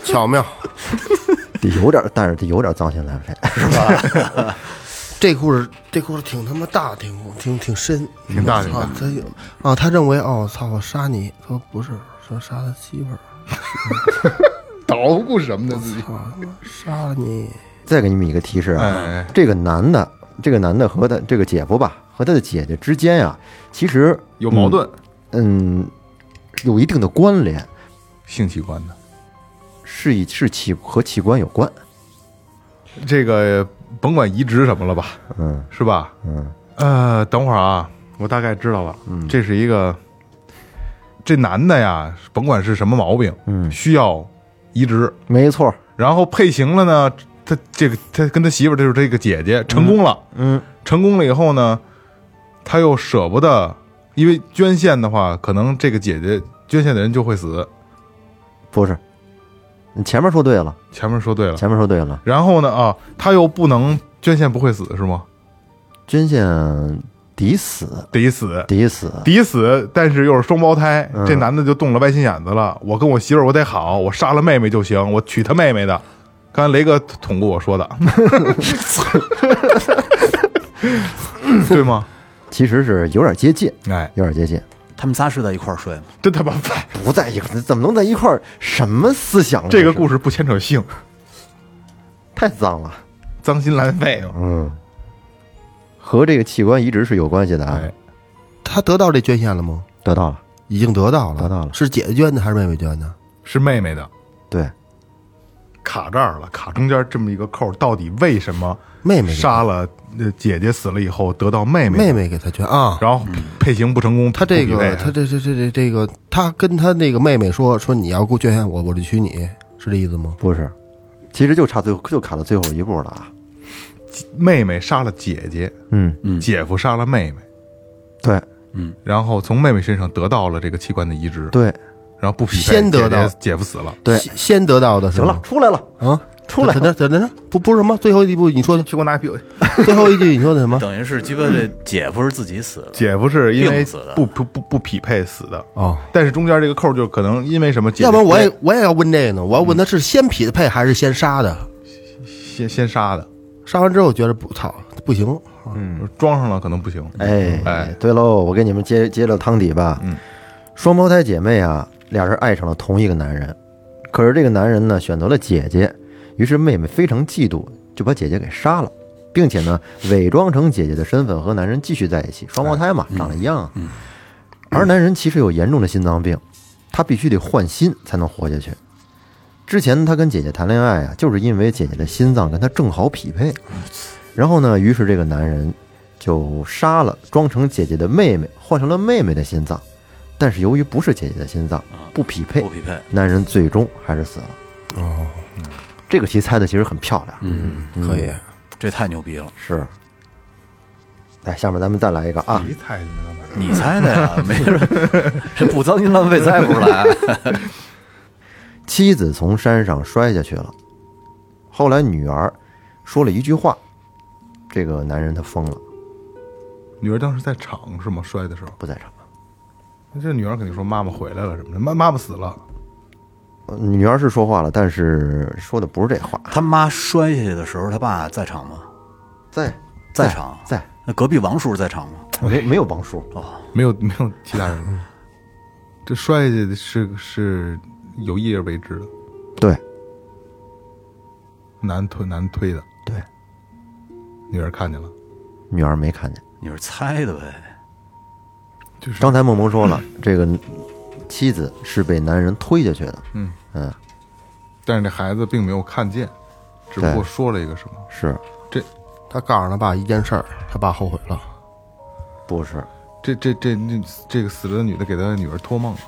巧妙。(laughs) 得有点，但是得有点脏心烂肺。是吧 (laughs) 这故事这故事挺他妈大，挺挺挺深，挺大挺大啊！他有啊，他认为哦，操，我杀你，说不是，说杀他媳妇儿，(laughs) 捣鼓什么呢？自己操，杀了你，再给你们一个提示啊，哎，这个男的这个男的和他这个姐夫吧，和他的姐姐之间呀，其实有矛盾，嗯，有一定的关联，性器官的是以是器和器官有关。这个甭管移植什么了吧，嗯。是吧？嗯。呃，等会儿啊，我大概知道了，这是一个这男的呀，甭管是什么毛病，嗯，需要移植，没错。然后配型了呢，他这个他跟他媳妇儿就是这个姐姐成功了，嗯。成功了以后呢，他又舍不得，因为捐献的话，可能这个姐姐捐献的人就会死。不是，你前面说对了，前面说对了，前面说对了，然后呢啊，他又不能捐献不会死是吗？捐献抵死，抵死，抵死。抵死，但是又是双胞胎，嗯这男的就动了歪心眼子了。我跟我媳妇儿我得好，我杀了妹妹就行，我娶她妹妹的。刚才雷哥捅过我说的，(laughs) 对吗？其实是有点接近，哎，有点接近，他们仨是在一块儿睡吗？真他妈不在一块，怎么能在一块儿？什么思想啊？这个故事不牵扯性，太脏了。脏心烂肺啊！嗯，和这个器官移植是有关系的啊。哎，他得到这捐献了吗？得到了，已经得到了，得到了是姐姐捐的还是妹妹捐的？是妹妹的，对，卡这儿了，卡中间这么一个扣，到底为什么妹妹杀了呃姐姐死了以后得到妹妹？妹，妹给他捐啊。然后配型不成功，他这个，他这这这这这个，他跟他那个妹妹说说你要给我捐献我，我就娶你，是这意思吗？不是，其实就差最后就卡到最后一步了啊。妹妹杀了姐姐，嗯，嗯。姐夫杀了妹妹，对。嗯。然后从妹妹身上得到了这个器官的移植，对。然后不匹配，先得到。姐夫死了，对，先先得到的行了，出来了，啊，出来了。等等等等，不不是什么，最后一步你说的，去给我拿啤酒。(laughs) 最后一句你说的什么？等于是鸡巴这姐夫是自己死的，姐夫是因为死的。不不不不匹配死的，啊，但是中间这个扣就可能因为什么要不然我也我也要问这个呢，我要问他是先匹配还是先杀的？先先杀的，杀完之后觉得不操不行，嗯，装上了可能不行，哎哎。对喽，我给你们揭揭了汤底吧。嗯，双胞胎姐妹啊，俩人爱上了同一个男人，可是这个男人呢选择了姐姐，于是妹妹非常嫉妒，就把姐姐给杀了，并且呢伪装成姐姐的身份和男人继续在一起。双胞胎嘛，长得一样啊。而男人其实有严重的心脏病，他必须得换心才能活下去。之前他跟姐姐谈恋爱啊，就是因为姐姐的心脏跟他正好匹配。然后呢，于是这个男人就杀了装成姐姐的妹妹，换成了妹妹的心脏。但是由于不是姐姐的心脏，不匹配不，匹配。男人最终还是死了。哦，这个题猜的其实很漂亮，嗯，可以，这太牛逼了！是。来，下面咱们再来一个啊，你猜的呢？你猜的呀，(laughs) 没人，这不脏心浪费猜不出来。(laughs) 妻子从山上摔下去了，后来女儿说了一句话，这个男人他疯了，女儿当时在场是吗？摔的时候，不在场。那这女儿肯定说妈妈回来了什么的，妈妈妈死了，呃女儿是说话了，但是说的不是这话，他妈摔下去的时候，他爸在场吗？在。在场？在。那隔壁王叔在场吗？没没有王叔，没有没有其他人。这摔下去的是是有意而为之的，对。男推男推的，对，女儿看见了，女儿没看见。你是猜的呗？就是。刚才梦萌说了，这个妻子是被男人推下去的，嗯。嗯，但是这孩子并没有看见，只不过说了一个什么，是。这他告诉他爸一件事儿，他爸后悔了。不是？这这这这这个死了的女的给他女儿托梦了，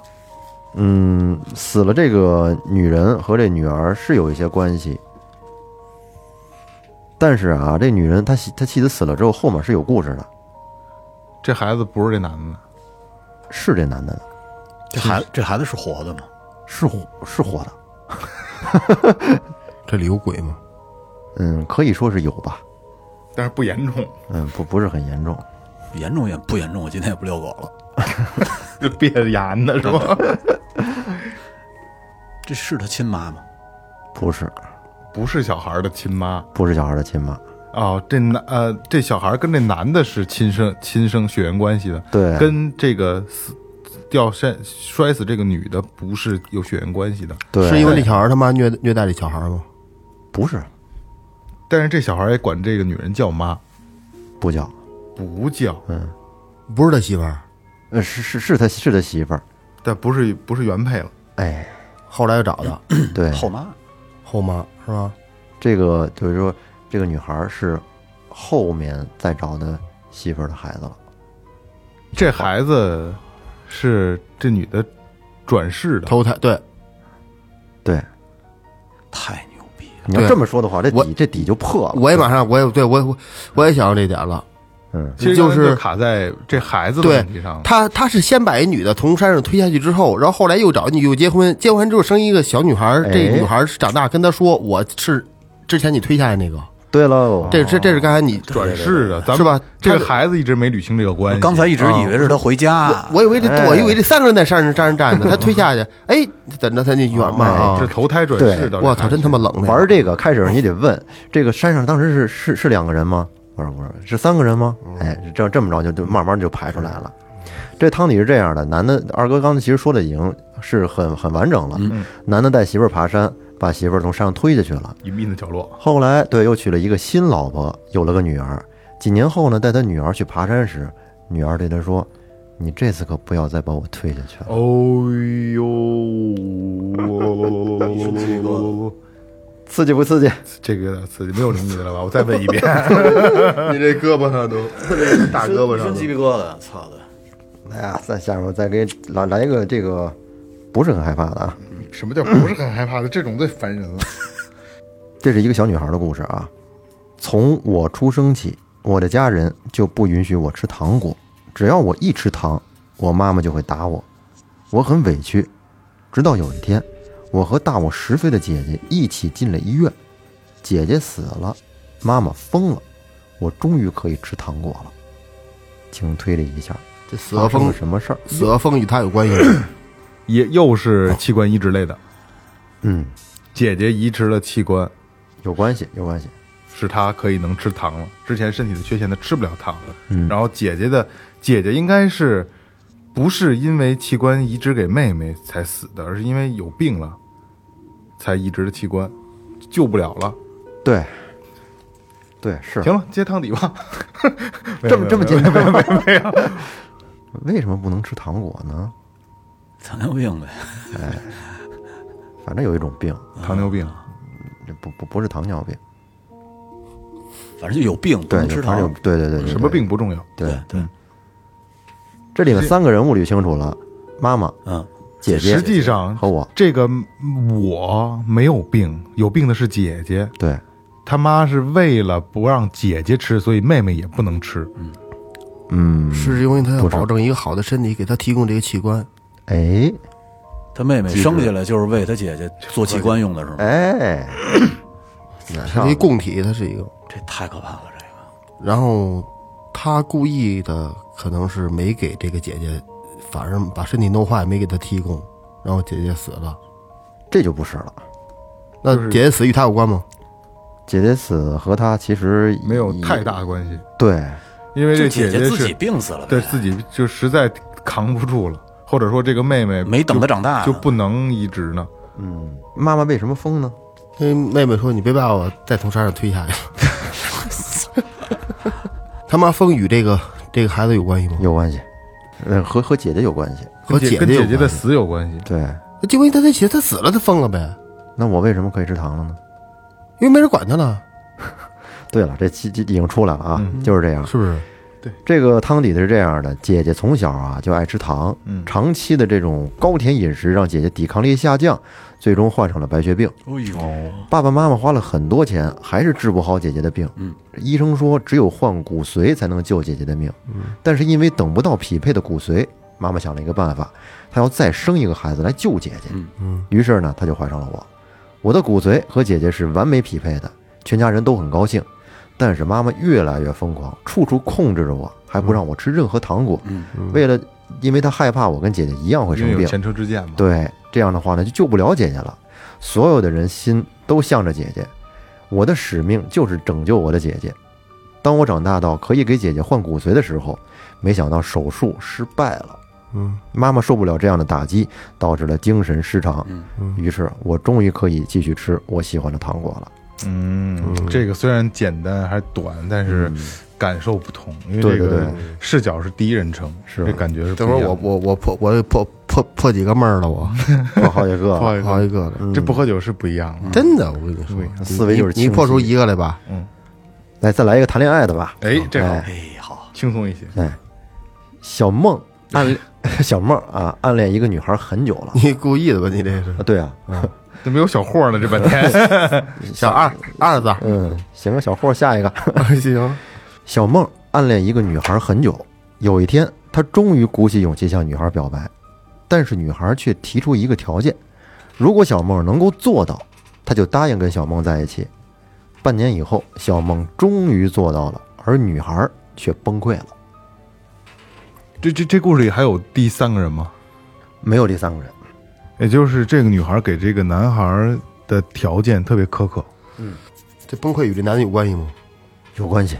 嗯，死了这个女人和这女儿是有一些关系，但是啊，这女人她妻她妻子死了之后，后面是有故事的，这孩子不是这男的，是这男的的，这孩这孩子是活的吗？是活是活的，(laughs) 这里有鬼吗？嗯，可以说是有吧，但是不严重，嗯，不不是很严重，严重也不严重，我今天也不遛狗了。(laughs) 就憋着严呢是吧？这是他亲妈吗？不是不是小孩的亲妈不是小孩的亲妈，哦，这男呃这小孩跟这男的是亲生亲生血缘关系的，对，跟这个死掉山摔死这个女的不是有血缘关系的，对，是因为这小孩他妈虐虐待这小孩吗？不是。但是这小孩也管这个女人叫妈，不叫，不叫，嗯，不是他媳妇儿，呃，是是是他是他媳妇儿，但不是不是原配了。哎，后来又找的。(clears throat) 对，后妈。后妈是吧？这个就是说，这个女孩是后面再找的媳妇儿的孩子了。这孩子是这女的转世的，投胎对，对，太牛逼了，你要对这么说的话，这我底这底就破了。我也马上我也对我我我也想到这点了。嗯，其实刚才就是卡在这孩子的对问题上。他他是先把一女的从山上推下去之后，然后后来又找你又结婚，结婚之后生一个小女孩。哎这女孩是长大跟他说：“我是之前你推下来那个。对喽，这这这是刚才你转世的，咱们是吧这个孩子一直没捋清这个关系。刚才一直以为是他回家，我以为这哎我以为这三个人在山上山上站着，(laughs) 他推下去，哎，等着他那远嘛啊是！投胎转世的。我操，真他妈冷的！玩这个开始你得问，这个山上当时是是是两个人吗？不是不是，是三个人吗？哎，这这么着就就慢慢就排出来了。这汤底是这样的：男的二哥刚才其实说的已经是很很完整了。男的带媳妇儿爬山，把媳妇儿从山上推下去了。隐秘的角落，后来对又娶了一个新老婆，有了个女儿。几年后呢，带他女儿去爬山时，女儿对他说：“你这次可不要再把我推下去了。哦呦，(laughs) 刺激不刺激？这个有点刺激，没有灵异的了吧？我再问一遍，(laughs) 你这胳膊上都 (laughs) 大胳膊上真鸡皮疙瘩，操的！来呀，在下面我再给来来一个这个不是很害怕的啊。什么叫不是很害怕的？这种最烦人了。(laughs) 这是一个小女孩的故事啊。从我出生起，我的家人就不允许我吃糖果，只要我一吃糖，我妈妈就会打我，我很委屈。直到有一天，我和大我十岁的姐姐一起进了医院，姐姐死了，妈妈疯了，我终于可以吃糖果了。请推理一下，这死和风发生了，什么事儿？死和风与他有关系吗？(laughs) 也又是器官移植类的，嗯，姐姐移植了器官，有关系，有关系。使她可以能吃糖了。之前身体的缺陷，她吃不了糖了。嗯然后姐姐的姐姐应该是不是因为器官移植给妹妹才死的，而是因为有病了才移植的器官，救不了了。对，对，是行了，接汤底吧。(laughs) 这么这么简单没有没有没有为什么不能吃糖果呢？糖尿病呗，哎反正有一种病，糖尿病，这不不不是糖尿病，反正就有病，不对，能吃反正有糖。对对对对，什么病不重要，对？对，对，这里面三个人物捋清楚了，妈妈、嗯，姐姐实际上和我，这个我没有病，有病的是姐姐。对，他妈是为了不让姐姐吃，所以妹妹也不能吃。嗯，是因为他要保证一个好的身体，给他提供这个器官。哎他妹妹生下来就是为他姐姐做器官用的，是吗？哎，他是一供体，他是一个。这太可怕了，这个。然后他故意的可能是没给这个姐姐，反而把身体弄坏，没给她提供，然后姐姐死了。这就不是了。那姐姐死与他有关吗？姐姐死和他其实没有太大的关系，对，因为这就姐姐是自己病死了呗，对自己就实在扛不住了，或者说这个妹妹没等她长大就就不能移植呢。嗯，妈妈为什么疯呢？因为妹妹说：“你别把我再从山上推下去。(laughs) ”他妈疯与这个这个孩子有关系吗？有关系，呃，和和姐姐有关系。和姐姐姐姐的死有关系。对，就因为他他姐他死了，他疯了呗，那我为什么可以吃糖了呢？因为没人管他了，(laughs) 对了，这期已经出来了啊，嗯就是这样。是不是？这个汤底的是这样的：姐姐从小啊就爱吃糖，嗯长期的这种高甜饮食让姐姐抵抗力下降，最终患上了白血病。哎呦，爸爸妈妈花了很多钱，还是治不好姐姐的病。嗯，医生说只有换骨髓才能救姐姐的命。嗯，但是因为等不到匹配的骨髓，妈妈想了一个办法，她要再生一个孩子来救姐姐。嗯嗯，于是呢，她就怀上了我。我的骨髓和姐姐是完美匹配的，全家人都很高兴。但是妈妈越来越疯狂，处处控制着我，还不让我吃任何糖果。嗯，为了，因为她害怕我跟姐姐一样会生病，前车之鉴嘛。对，这样的话呢，就救不了姐姐了。所有的人心都向着姐姐，我的使命就是拯救我的姐姐。当我长大到可以给姐姐换骨髓的时候，没想到手术失败了。嗯，妈妈受不了这样的打击，导致了精神失常。嗯于是我终于可以继续吃我喜欢的糖果了。嗯，这个虽然简单还短，但是感受不同，因为这个对。对对视角是第一人称，是。这感觉是不等会儿。我我我破我破破破几个闷儿了，我。(laughs) 破好几个。(laughs) 破，好几个了，这不喝酒是不一样的。真的，我跟你说，思维就是清你你破出一个来吧，嗯。来再来一个谈恋爱的吧。哎，这好。哎。哎，好，轻松一些。哎，小梦 (laughs) 暗恋小梦啊，暗恋一个女孩很久了。你故意的吧？你这是。啊，对啊，怎么有小霍呢？这半天 (laughs) 小二二子，嗯，行个小霍，下一个。(laughs) 行，小梦暗恋一个女孩很久，有一天，他终于鼓起勇气向女孩表白，但是女孩却提出一个条件：如果小梦能够做到，他就答应跟小梦在一起。半年以后，小梦终于做到了，而女孩却崩溃了，这这这故事里还有第三个人吗？没有第三个人。也就是这个女孩给这个男孩的条件特别苛刻，嗯这崩溃与这男的有关系吗？有关系，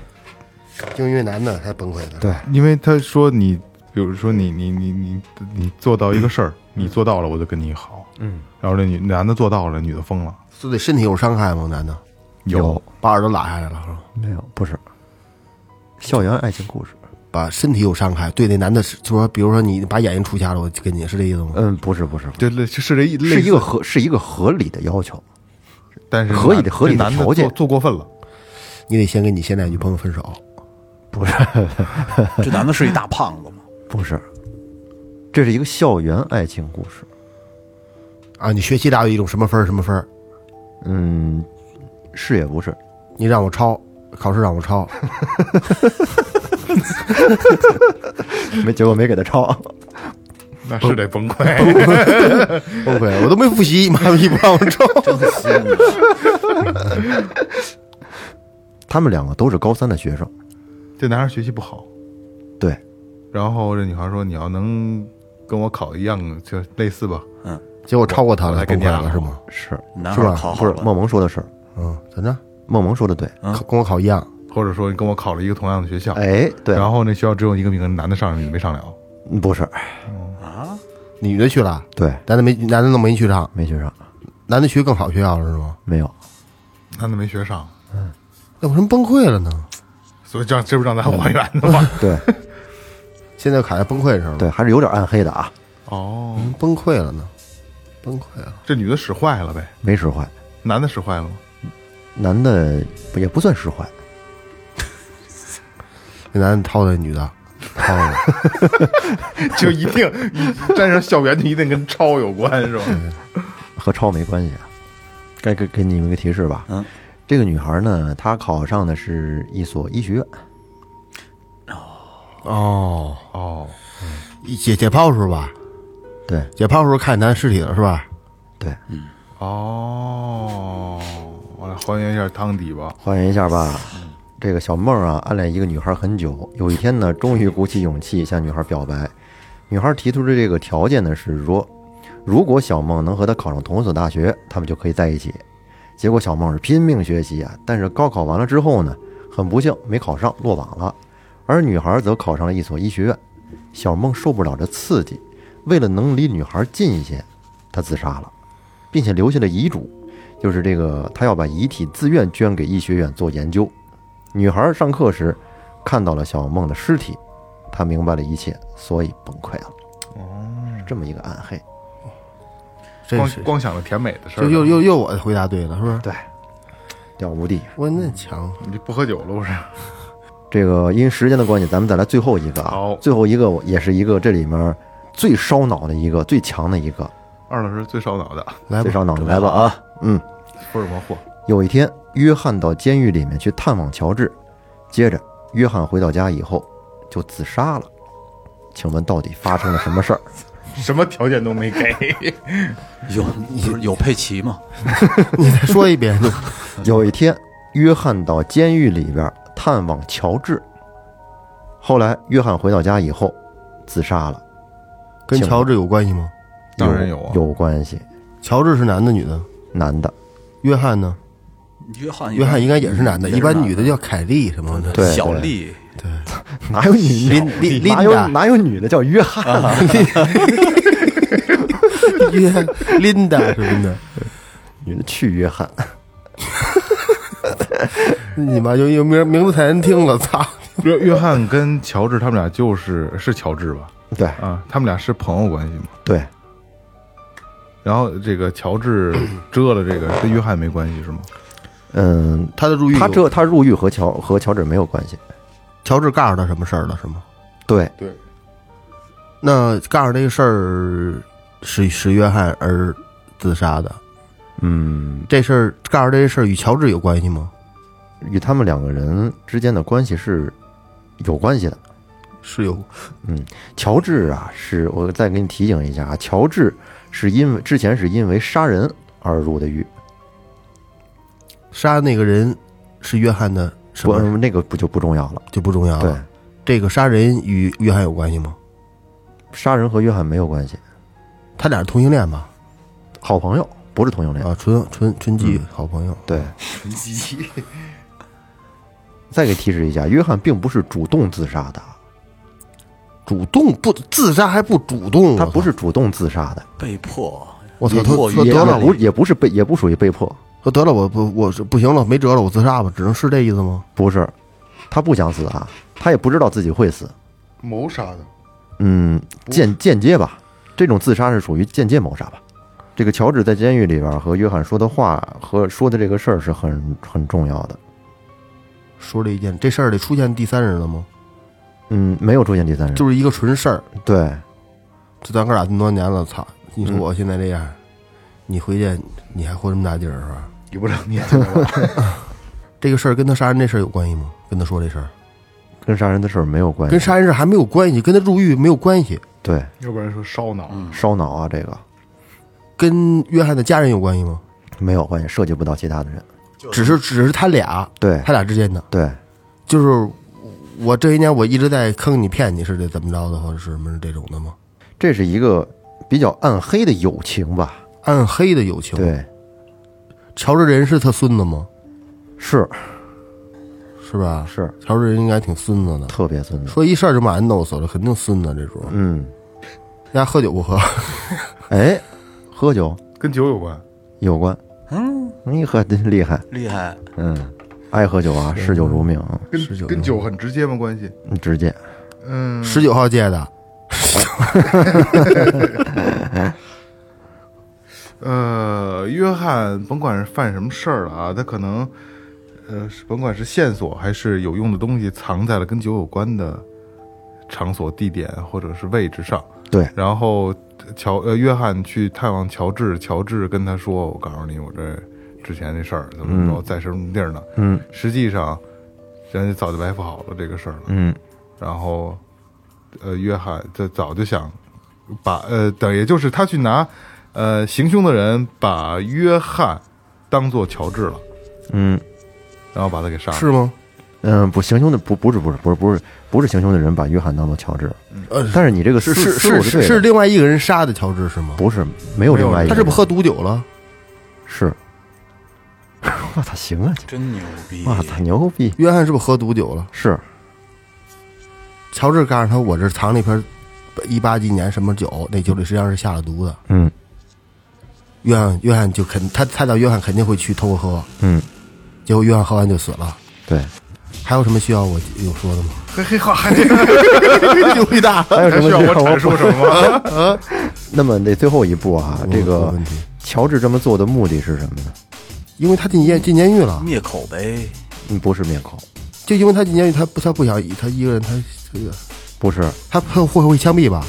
就因为男的才崩溃的。对，因为他说你，比如说你你你你你做到一个事儿，你做到了，我就跟你好。嗯，然后这女男的做到了，女的疯了。是对身体有伤害吗？男的有把耳朵拉下来了，是吧？没有？不是，校园爱情故事。把身体有伤害，对那男的是说，比如说你把眼睛出瞎了，我就跟你是这意思吗？嗯，不是，不是，对，对是这意是一个，合是一个合理的要求。但是合理的合理的条件做做过分了。你得先跟你现在女朋友分手。不是，(laughs) 这男的是一大胖子吗？(laughs) 不是，这是一个校园爱情故事。啊，你学习达到一种什么分儿什么分儿？嗯，是也不是，你让我抄，考试让我抄，(laughs) (laughs) 没结果没给他抄。那是得 (laughs) 崩溃。崩溃，我都没复习，妈逼不让我抄。(laughs) 他们两个都是高三的学生，这男孩学习不好，对，然后这女孩说：“你要能跟我考一样，就类似吧。嗯结果超过他了，我来崩跟你了是吗？是男是吧孩考好了，不是梦萌说的是？嗯，怎么着？梦萌说的对。跟我考一样，或者说你跟我考了一个同样的学校，哎，对，然后那学校只有一个名额，男的上了，你没上了。嗯不是，啊，女的去了，对，男的没，男的都没去上，没学上，男的去更好学校了是吗？没有，男的没学上，那为什么崩溃了呢？所以这样这不是让咱还原的吗？对。(laughs) 现在卡在崩溃上了，对，还是有点暗黑的啊，哦，崩溃了呢？崩溃了，这女的使坏了呗，没使坏，男的使坏了吗？男的也不算使坏，那男的掏的女的，掏了，(laughs) 就一定一沾上校园就一定跟超有关是吧？和超没关系啊。该给给你们个提示吧，嗯，这个女孩呢，她考上的是一所医学院，哦，哦，哦解解剖时候吧？对解剖时候看见男尸体了是吧？对，嗯哦，我来还原一下汤底吧。还原一下吧。这个小梦啊，暗恋一个女孩很久，有一天呢，终于鼓起勇气向女孩表白。女孩提出的这个条件呢是说，如果小梦能和她考上同一所大学，他们就可以在一起。结果小梦是拼命学习啊，但是高考完了之后呢，很不幸没考上，落榜了。而女孩则考上了一所医学院。小梦受不了这刺激，为了能离女孩近一些，她自杀了，并且留下了遗嘱，就是这个她要把遗体自愿捐给医学院做研究。女孩上课时看到了小梦的尸体，她明白了一切，所以崩溃了。哦，是这么一个暗黑。光光想着甜美的事儿，就又又又我回答对了是不是？对，掉无地。我那强，你这不喝酒了不是？这个因时间的关系，咱们再来最后一个啊。好最后一个也是一个这里面最烧脑的一个、最强的一个，二老师最烧脑的来吧，最烧脑的来吧啊！嗯，福尔摩霍，有一天，约翰到监狱里面去探望乔治，接着约翰回到家以后就自杀了。请问到底发生了什么事儿？(laughs) 什么条件都没给，(laughs) 有有佩奇吗？(laughs) 你再说一遍，有一天，约翰到监狱里边探望乔治，后来约翰回到家以后自杀了。跟乔治有关系吗？当然有啊有关系，乔治是男的女的？男的，约翰呢？约翰约翰应该也是男的，一般女的叫凯莉什么的。对对小丽，哪有女琳琳哪有哪有女的叫约翰啊？(laughs) 约琳达什么的。女的去约翰，你妈有有名名字太难听了，操！约约翰跟乔治他们俩就是是乔治吧？对啊，他们俩是朋友关系吗。对，然后这个乔治遮了这个跟约翰没关系是吗？嗯，他的入狱，他这他入狱和乔和乔治没有关系。乔治告诉他什么事儿了是吗？对对，那告诉这个事儿是是约翰而自杀的，嗯，这事儿告诉这事儿与乔治有关系吗？与他们两个人之间的关系是有关系的。是有，嗯乔治啊，是我再给你提醒一下啊，乔治是因为之前是因为杀人而入的狱，杀那个人是约翰的什不，么那个不就不重要了。就不重要对了。，这个杀人与约翰有关系吗？杀人和约翰没有关系，他俩是同性恋吧？好朋友不是同性恋。啊，纯纯纯基好朋友。对，纯 (laughs) 基再给提示一下，约翰并不是主动自杀的，主动不自杀还不主动，他不是主动自杀的，被迫，我操，得了，也不也不是被也不属于被迫，说得了，我不我是不行了，没辙了，我自杀吧，只能是这意思吗？不是，他不想死啊，他也不知道自己会死，谋杀的，嗯，间间接吧，这种自杀是属于间接谋杀吧。这个乔治在监狱里边和约翰说的话和说的这个事儿是很很重要的。说了一件这事儿里出现第三人了吗？嗯，没有出现第三人，就是一个纯事儿，对，就咱哥俩这么多年了，操！你说嗯我现在这样，你回去你还活这么大劲儿是吧？你不知道你这个事儿跟他杀人这事儿有关系吗？跟他说这事儿，跟杀人的事儿没有关系跟。杀人事儿还没有关系，跟他入狱没有关系，对，要不然说烧脑。烧脑啊，这个跟约翰的家人有关系吗？没有关系，涉及不到其他的人。只是只是他俩，对他俩之间的，对，就是我这些年我一直在坑你骗你是这怎么着的，或者是什么这种的吗？这是一个比较暗黑的友情吧？暗黑的友情。，对，乔治人是他孙子吗？是是吧？是乔治人应该挺孙子的，特别孙子。说一事儿就把人弄死了，肯定孙子这种。嗯，人家喝酒不喝？(laughs) 哎，喝酒跟酒有关，有关。嗯，你喝真厉害。厉害，嗯，爱喝酒啊，嗜酒如命，跟十九跟酒很直接吗？关系？嗯直接。嗯，十九号戒的，(laughs) 呃，约翰甭管是犯什么事儿了啊，他可能，呃，是甭管是线索还是有用的东西，藏在了跟酒有关的场所、地点或者是位置上。对，然后乔呃，约翰去探望乔治，乔治跟他说：“我告诉你，我这之前那事儿怎么怎么着，在什么地儿呢？”嗯实际上，人家早就埋伏好了这个事儿了。嗯，然后，呃，约翰这早就想把呃，等也就是他去拿呃行凶的人把约翰当做乔治了，嗯然后把他给杀了。是吗？嗯，不，行凶的不不是不是不是不是不是行凶的人把约翰当做乔治，呃，但是你这个是是思路是对的，是另外一个人杀的乔治是吗？不是没有另外一个人？他是不是喝毒酒了？是？(laughs) 我操，行啊！真牛逼！哇操，牛逼！约翰是不是喝毒酒了？是乔治告诉他，我这藏了一瓶一八几年什么酒，那酒里实际上是下了毒的。嗯约翰约翰就肯他猜到约翰肯定会去偷喝，嗯，结果约翰喝完就死了。对。还有什么需要我有说的吗？嘿嘿哈，还牛逼大！(laughs) (laughs) 还有什么需要我需要阐述什么吗？(laughs) 那么那最后一步啊，这个问题，乔治这么做的目的是什么呢？因为他进监进监狱了，灭口呗，嗯，不是灭口，就因为他进监狱，他不他不想他一个人，他这个不是，他会会会枪毙吧？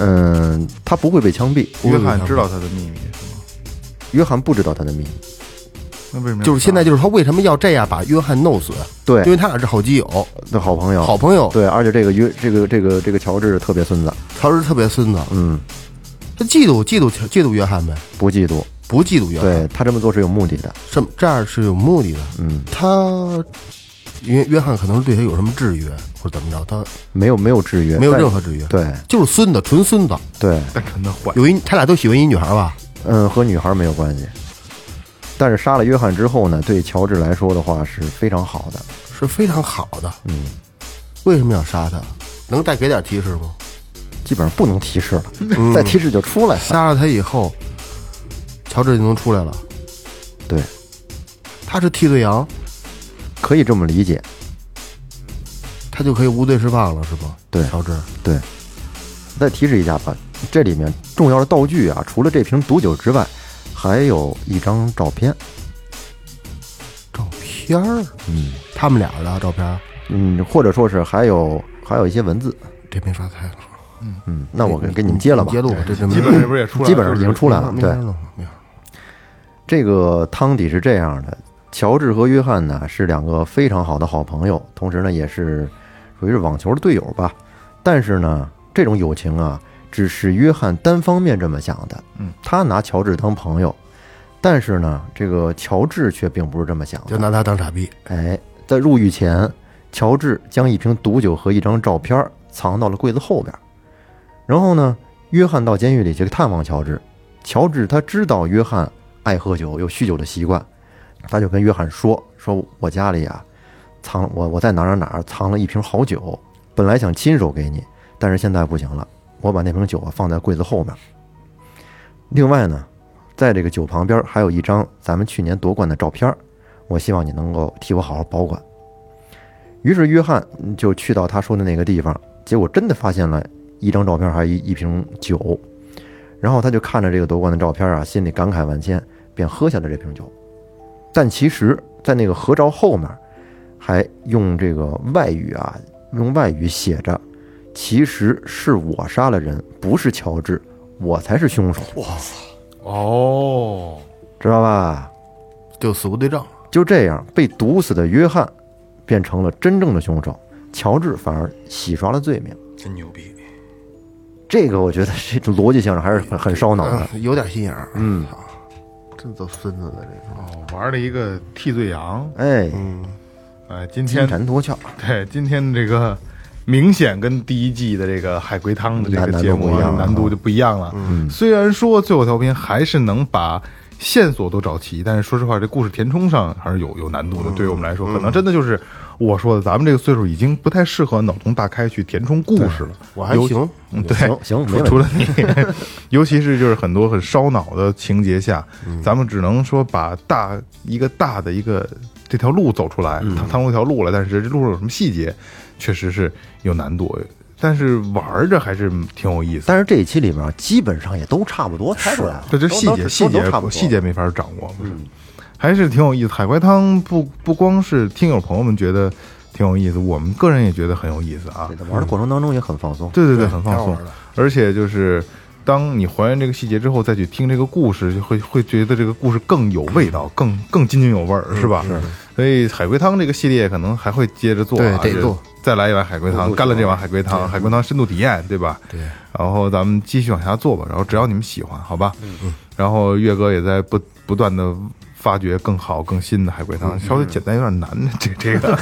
嗯，他不会被枪毙。约翰知道他的秘密是吗？约翰不知道他的秘密，那为什么就是现在就是他为什么要这样把约翰弄死？对。因为他俩是好基友、的好朋友，好朋友，对，而且这个约这个这个这个乔治特别孙子，乔治特别孙子，嗯，他嫉妒嫉妒嫉妒约翰呗，不嫉妒，不嫉妒约翰，对他这么做是有目的的，这么这样是有目的的。嗯，他约约翰可能是对他有什么制约或者怎么着，他没有没有制约，没有任何制约，对就是孙子，纯孙子。对，单纯的坏？有一他俩都喜欢一女孩吧？嗯，和女孩没有关系。但是杀了约翰之后呢，对乔治来说的话是非常好的，是非常好的。嗯，为什么要杀他？能再给点提示吗？基本上不能提示了，嗯再提示就出来了。杀了他以后，乔治就能出来了。对，他是替罪羊，可以这么理解。他就可以无罪释放了，是吧？对乔治，对，再提示一下吧，这里面重要的道具啊，除了这瓶毒酒之外，还有一张照片。照片儿，嗯，他们俩的照片儿，嗯，或者说是还有还有一些文字。这没法猜了。嗯，那我给给你们揭了吧揭。露吧，这这基本上这不是也出来了，基本上已经出来了。对。这个汤底是这样的：乔治和约翰呢是两个非常好的好朋友，同时呢也是属于是网球的队友吧。但是呢，这种友情啊，只是约翰单方面这么想的。嗯，他拿乔治当朋友，但是呢，这个乔治却并不是这么想的。就拿他当傻逼，哎，在入狱前，乔治将一瓶毒酒和一张照片藏到了柜子后边。然后呢，约翰到监狱里去探望乔治。乔治他知道约翰爱喝酒，有酗酒的习惯，他就跟约翰说：“说我家里啊，藏我我在哪儿哪儿哪藏了一瓶好酒，本来想亲手给你，但是现在不行了，我把那瓶酒啊放在柜子后面。另外呢，在这个酒旁边还有一张咱们去年夺冠的照片，我希望你能够替我好好保管。”于是约翰就去到他说的那个地方，结果真的发现了一张照片，还有一一瓶酒。然后他就看着这个夺冠的照片啊，心里感慨万千，便喝下了这瓶酒。但其实，在那个合照后面，还用这个外语啊，用外语写着：“其实是我杀了人，不是乔治，我才是凶手哇。”哦，知道吧？就死无对证。就这样，被毒死的约翰变成了真正的凶手，乔治反而洗刷了罪名。真牛逼！这个我觉得这种逻辑性上还是很很烧脑的。嗯有点心眼儿。嗯，这都孙子的这个。哦，玩了一个替罪羊，哎，嗯，哎，今金天蝉脱壳，对今天这个明显跟第一季的这个海龟汤的这个难节目难度不一样难度就不一样了。嗯，虽然说最后调频还是能把线索都找齐，但是说实话，这故事填充上还是有有难度的。对于我们来说，可能真的就是我说的，咱们这个岁数已经不太适合脑洞大开去填充故事了。我还行，嗯，对，行除了你，(laughs) 尤其是就是很多很烧脑的情节下，嗯咱们只能说把大一个大的一个这条路走出来，嗯趟趟出一条路来，但是这路上有什么细节，确实是有难度，但是玩着还是挺有意思。但是这一期里面基本上也都差不多猜出来了，这就细节细节都都差不多细节没法掌握，不是，还是挺有意思。海龟汤不不光是听友朋友们觉得挺有意思，我们个人也觉得很有意思啊玩的过程当中也很放松。对对对，很放松。而且就是当你还原这个细节之后，再去听这个故事，就会会觉得这个故事更有味道，更更津津有味儿，是吧？是。所以海龟汤这个系列可能还会接着做啊，对得做再来一碗海龟汤，干了这碗海龟汤，海龟汤深度体验，对吧？对。然后咱们继续往下做吧，然后只要你们喜欢，好吧？嗯嗯。然后岳哥也在不不断的发掘更好更新的海龟汤，稍微简单有点难，(laughs) 这这个。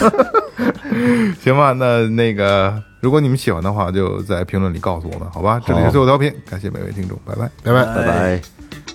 (laughs) 行吧，那那个，如果你们喜欢的话，就在评论里告诉我们，好吧？这里是最后调频，感谢每位听众，拜拜。拜拜。拜拜。